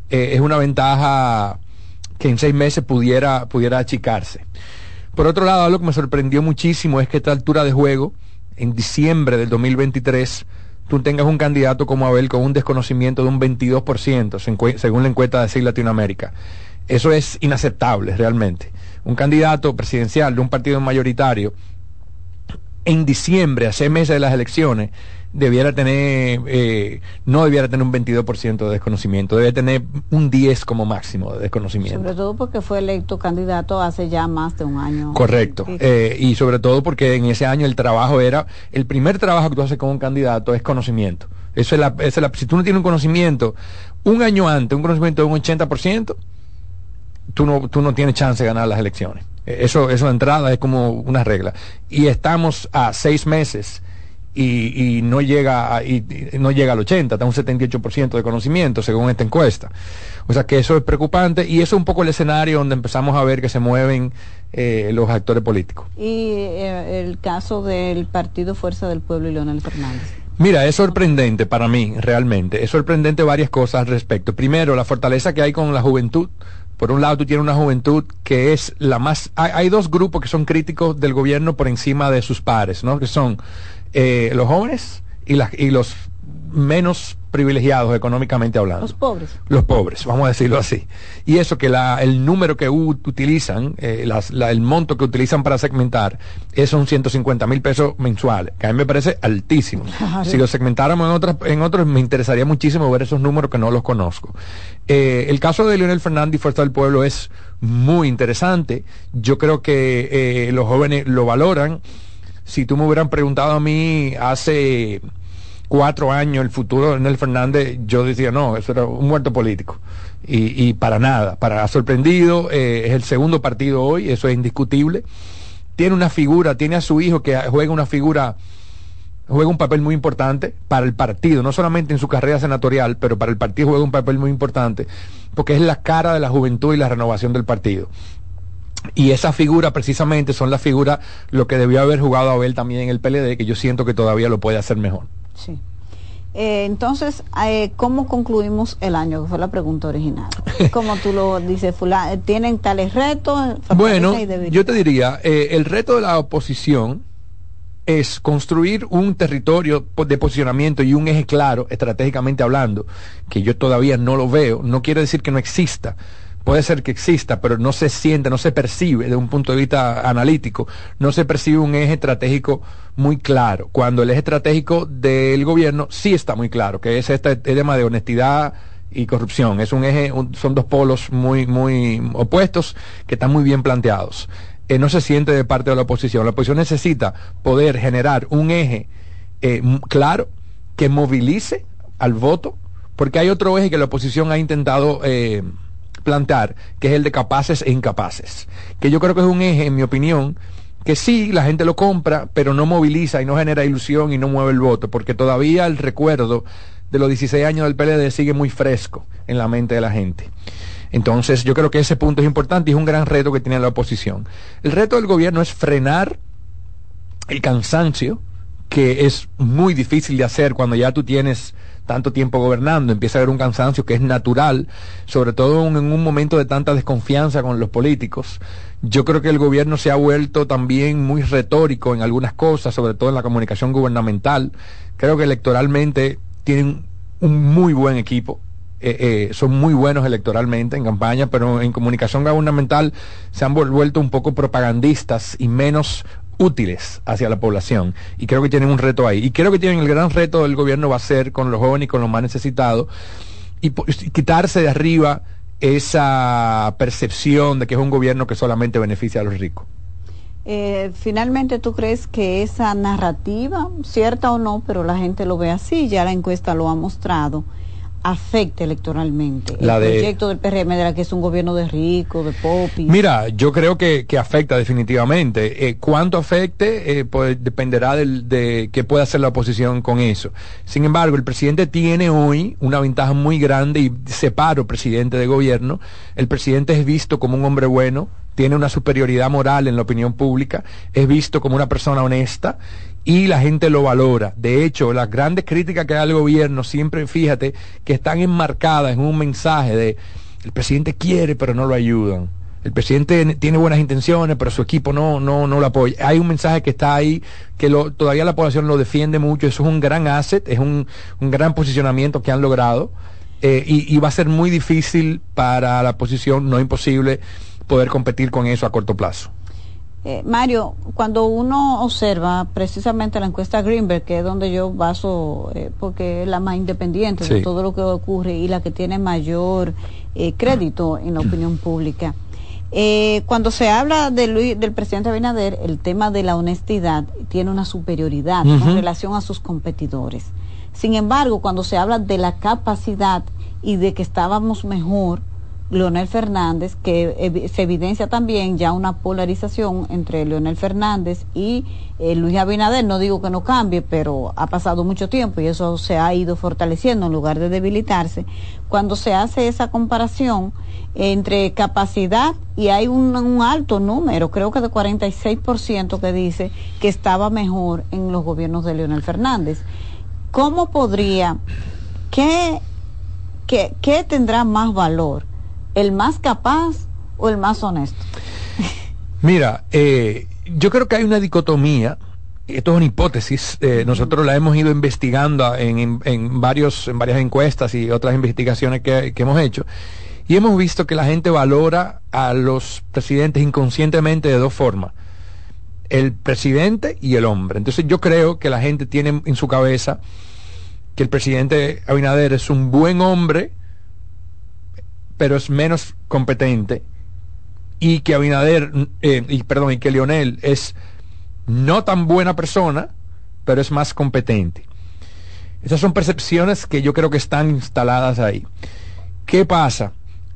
eh, es una ventaja que en seis meses pudiera, pudiera achicarse. Por otro lado, algo que me sorprendió muchísimo es que a esta altura de juego, en diciembre del 2023, tú tengas un candidato como Abel con un desconocimiento de un 22%, según la encuesta de CIL Latinoamérica. Eso es inaceptable realmente. Un candidato presidencial de un partido mayoritario en diciembre, a seis meses de las elecciones, debiera tener, eh, no debiera tener un 22% de desconocimiento, debe tener un 10 como máximo de desconocimiento. Sobre todo porque fue electo candidato hace ya más de un año. Correcto. Eh, y sobre todo porque en ese año el trabajo era, el primer trabajo que tú haces con un candidato es conocimiento. Eso es la, es la, si tú no tienes un conocimiento, un año antes, un conocimiento de un 80%, tú no, tú no tienes chance de ganar las elecciones. Eso, eso de entrada es como una regla. Y estamos a seis meses y, y no llega a, y, no llega al 80, está un 78% de conocimiento según esta encuesta. O sea que eso es preocupante y eso es un poco el escenario donde empezamos a ver que se mueven eh, los actores políticos. Y eh, el caso del Partido Fuerza del Pueblo y Leonel Fernández. Mira, es sorprendente para mí, realmente. Es sorprendente varias cosas al respecto. Primero, la fortaleza que hay con la juventud por un lado, tú tienes una juventud que es la más... Hay, dos grupos que son críticos del gobierno por encima de sus pares, ¿no? Que son eh, los jóvenes y, las, y los menos privilegiados económicamente hablando. Los pobres. Los pobres, vamos a decirlo así. Y eso que la, el número que utilizan, eh, las, la, el monto que utilizan para segmentar, es son 150 mil pesos mensuales, que a mí me parece altísimo. Si lo segmentáramos en otros, en otros, me interesaría muchísimo ver esos números que no los conozco. Eh, el caso de Leonel Fernández y Fuerza del Pueblo es muy interesante. Yo creo que eh, los jóvenes lo valoran. Si tú me hubieran preguntado a mí hace cuatro años el futuro de Nel Fernández, yo decía, no, eso era un muerto político. Y, y para nada, para sorprendido, eh, es el segundo partido hoy, eso es indiscutible. Tiene una figura, tiene a su hijo que juega una figura, juega un papel muy importante para el partido, no solamente en su carrera senatorial, pero para el partido juega un papel muy importante, porque es la cara de la juventud y la renovación del partido. Y esa figura precisamente son las figuras lo que debió haber jugado Abel también en el PLD, que yo siento que todavía lo puede hacer mejor. Sí. Eh, entonces, eh, ¿cómo concluimos el año? Que fue la pregunta original. Como tú lo dices, fulano, ¿tienen tales retos? Bueno, yo te diría, eh, el reto de la oposición es construir un territorio de posicionamiento y un eje claro, estratégicamente hablando, que yo todavía no lo veo, no quiere decir que no exista, puede ser que exista, pero no se siente, no se percibe desde un punto de vista analítico, no se percibe un eje estratégico muy claro, cuando el eje estratégico del gobierno sí está muy claro, que es este tema de honestidad y corrupción. Es un eje, son dos polos muy, muy opuestos que están muy bien planteados. Eh, no se siente de parte de la oposición. La oposición necesita poder generar un eje eh, claro que movilice al voto, porque hay otro eje que la oposición ha intentado eh, plantear, que es el de capaces e incapaces. Que yo creo que es un eje, en mi opinión, que sí, la gente lo compra, pero no moviliza y no genera ilusión y no mueve el voto, porque todavía el recuerdo de los 16 años del PLD sigue muy fresco en la mente de la gente. Entonces, yo creo que ese punto es importante y es un gran reto que tiene la oposición. El reto del gobierno es frenar el cansancio, que es muy difícil de hacer cuando ya tú tienes tanto tiempo gobernando, empieza a haber un cansancio que es natural, sobre todo en un momento de tanta desconfianza con los políticos. Yo creo que el gobierno se ha vuelto también muy retórico en algunas cosas, sobre todo en la comunicación gubernamental. Creo que electoralmente tienen un muy buen equipo. Eh, eh, son muy buenos electoralmente en campaña, pero en comunicación gubernamental se han vuelto un poco propagandistas y menos útiles hacia la población. Y creo que tienen un reto ahí. Y creo que tienen el gran reto del gobierno va a ser con los jóvenes y con los más necesitados y, quitarse de arriba esa percepción de que es un gobierno que solamente beneficia a los ricos. Eh, finalmente, ¿tú crees que esa narrativa, cierta o no, pero la gente lo ve así, ya la encuesta lo ha mostrado, afecte electoralmente La el de- proyecto del PRM de la que es un gobierno de ricos, de popis? Mira, yo creo que, que afecta definitivamente. Eh, ¿Cuánto afecte? Eh, pues dependerá del- de qué pueda hacer la oposición con eso. Sin embargo, el presidente tiene hoy una ventaja muy grande y separo presidente de gobierno. El presidente es visto como un hombre bueno, tiene una superioridad moral en la opinión pública, es visto como una persona honesta y la gente lo valora. De hecho, las grandes críticas que da el gobierno siempre, fíjate, que están enmarcadas en un mensaje de el presidente quiere pero no lo ayudan. El presidente tiene buenas intenciones, pero su equipo no, no, no lo apoya. Hay un mensaje que está ahí, que lo, todavía la población lo defiende mucho. Eso es un gran asset, es un, un gran posicionamiento que han logrado. eh, y, y va a ser muy difícil para la oposición, no imposible, poder competir con eso a corto plazo. Eh, Mario, cuando uno observa precisamente la encuesta Greenberg, que es donde yo baso, eh, porque es la más independiente de todo lo que ocurre y la que tiene mayor eh, crédito en la opinión pública. Eh, cuando se habla de Luis- del presidente Abinader, el tema de la honestidad tiene una superioridad Ujú. con relación a sus competidores. Sin embargo, cuando se habla de la capacidad y de que estábamos mejor, Leonel Fernández, que se evidencia también ya una polarización entre Leonel Fernández y eh, Luis Abinader. No digo que no cambie, pero ha pasado mucho tiempo y eso se ha ido fortaleciendo en lugar de debilitarse. Cuando se hace esa comparación entre capacidad y hay un, un alto número, creo que de 46% que dice que estaba mejor en los gobiernos de Leonel Fernández. ¿Cómo podría, qué, qué, qué tendrá más valor? ¿El más capaz o el más honesto? Mira, eh, yo creo que hay una dicotomía. Esto es una hipótesis. eh, nosotros la hemos ido investigando en, en- varios, en varias encuestas y otras investigaciones que, que hemos hecho. Y hemos visto que la gente valora a los presidentes inconscientemente de dos formas. El presidente y el hombre. Entonces yo creo que la gente tiene en su cabeza que el presidente Abinader es un buen hombre, pero es menos competente y que Abinader, eh, y perdón, y que Lionel es no tan buena persona, pero es más competente. Esas son percepciones que yo creo que están instaladas ahí. ¿Qué pasa?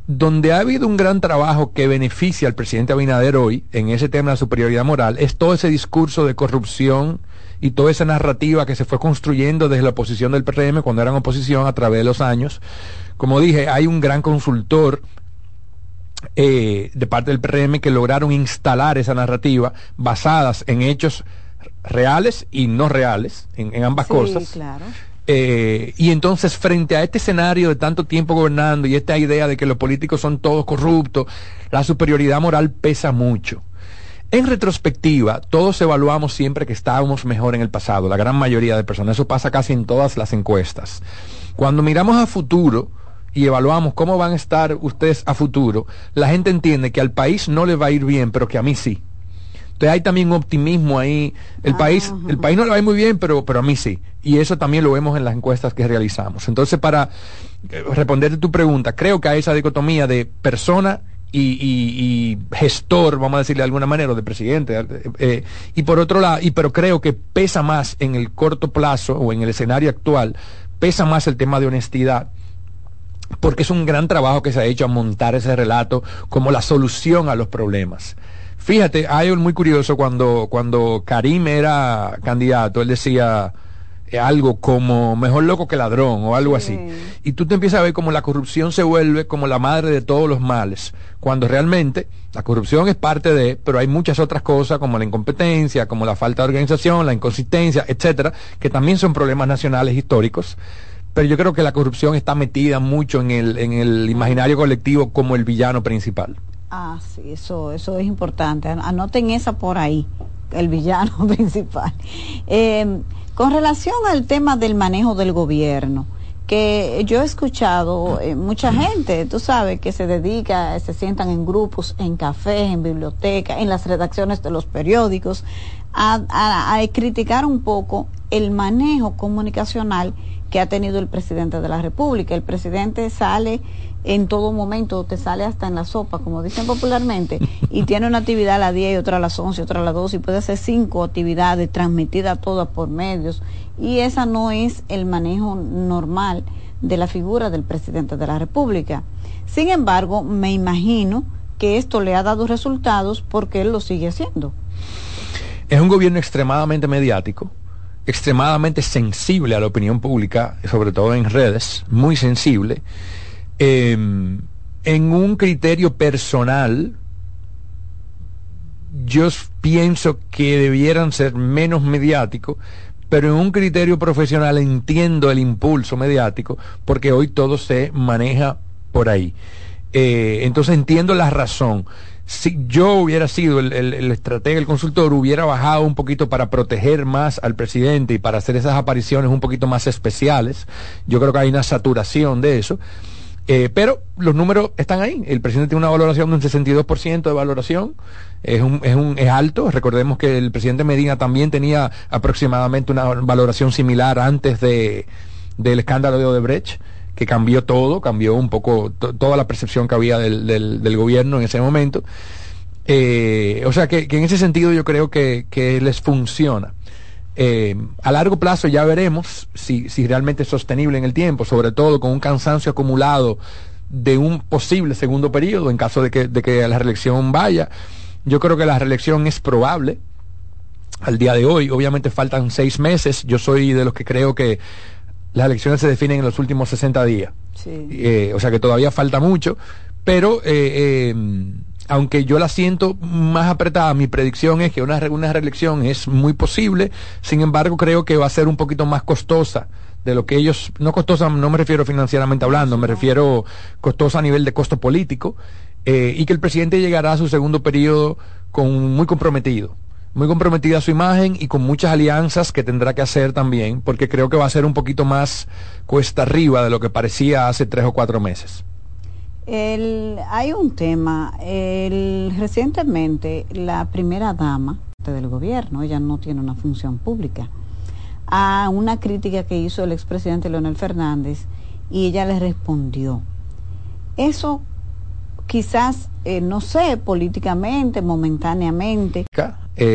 Donde ha habido un gran trabajo que beneficia al presidente Abinader hoy en ese tema de la superioridad moral es todo ese discurso de corrupción y toda esa narrativa que se fue construyendo desde la oposición del PRM cuando eran oposición a través de los años. Como dije, hay un gran consultor eh, de parte del PRM que lograron instalar esa narrativa basadas en hechos reales y no reales, en, en ambas Sí, cosas. claro. Eh, y entonces, frente a este escenario de tanto tiempo gobernando y esta idea de que los políticos son todos corruptos, la superioridad moral pesa mucho. En retrospectiva, todos evaluamos siempre que estábamos mejor en el pasado, la gran mayoría de personas. Eso pasa casi en todas las encuestas. Cuando miramos a futuro y evaluamos cómo van a estar ustedes a futuro, la gente entiende que al país no le va a ir bien, pero que a mí sí. Entonces hay también un optimismo ahí. El país, el país no le va a ir muy bien, pero, pero a mí sí. Y eso también lo vemos en las encuestas que realizamos. Entonces, para eh, responderte tu pregunta, creo que hay esa dicotomía de persona y, y- y gestor, vamos a decirle de alguna manera, o de presidente. eh, eh, y por otro lado, y pero creo que pesa más en el corto plazo o en el escenario actual, pesa más el tema de honestidad porque es un gran trabajo que se ha hecho a montar ese relato como la solución a los problemas. Fíjate, hay algo muy curioso cuando, cuando Karim era candidato, él decía eh, algo como mejor loco que ladrón o algo así. Y tú te empiezas a ver como la corrupción se vuelve como la madre de todos los males, cuando realmente la corrupción es parte de, pero hay muchas otras cosas como la incompetencia, como la falta de organización, la inconsistencia, etcétera, que también son problemas nacionales históricos pero yo creo que la corrupción está metida mucho en el, en el imaginario colectivo como el villano principal. Ah, sí, eso, eso es importante. An- Anoten esa por ahí, el villano principal. Eh, con relación al tema del manejo del gobierno, que yo he escuchado eh, mucha gente, tú sabes, que se dedica, se sientan en grupos, en cafés, en bibliotecas, en las redacciones de los periódicos, a- a criticar un poco el manejo comunicacional que ha tenido el presidente de la República. El presidente sale en todo momento, te sale hasta en la sopa, como dicen popularmente, y tiene una actividad a las 10 y otra a las 11 y otra a las 12 y puede hacer cinco actividades transmitidas todas por medios. Y esa no es el manejo normal de la figura del presidente de la República. Sin embargo, me imagino que esto le ha dado resultados porque él lo sigue haciendo. Es un gobierno extremadamente mediático, extremadamente sensible a la opinión pública, sobre todo en redes, muy sensible. Eh, en un criterio personal, yo pienso que debieran ser menos mediáticos, pero en un criterio profesional entiendo el impulso mediático, porque hoy todo se maneja por ahí. Eh, entonces entiendo la razón. Si yo hubiera sido el, el- estratega, el consultor, hubiera bajado un poquito para proteger más al presidente y para hacer esas apariciones un poquito más especiales. Yo creo que hay una saturación de eso. Eh, pero los números están ahí. El presidente tiene una valoración de un 62% de valoración. Es, un, es, un, es alto. Recordemos que el presidente Medina también tenía aproximadamente una valoración similar antes de, del escándalo de Odebrecht, que cambió todo, cambió un poco to- toda la percepción que había del, del, del gobierno en ese momento. Eh, o sea que, que en ese sentido yo creo que, que les funciona. Eh, a largo plazo ya veremos si, si realmente es sostenible en el tiempo, sobre todo con un cansancio acumulado de un posible segundo periodo en caso de que, de que la reelección vaya. Yo creo que la reelección es probable al día de hoy. Obviamente faltan seis meses. Yo soy de los que creo que las elecciones se definen en los últimos 60 días. Eh, o sea que todavía falta mucho, pero eh, eh, aunque yo la siento más apretada, mi predicción es que una, una reelección es muy posible, sin embargo creo que va a ser un poquito más costosa de lo que ellos, no costosa, no me refiero financieramente hablando, me refiero costosa a nivel de costo político, eh, y que el presidente llegará a su segundo periodo con muy comprometido muy comprometida a su imagen y con muchas alianzas que tendrá que hacer también, porque creo que va a ser un poquito más cuesta arriba de lo que parecía hace tres o cuatro meses. El, hay un tema, el, recientemente la primera dama del gobierno, ella no tiene una función pública, a una crítica que hizo el expresidente Leonel Fernández y ella le respondió. Eso quizás, eh, no sé, políticamente, momentáneamente,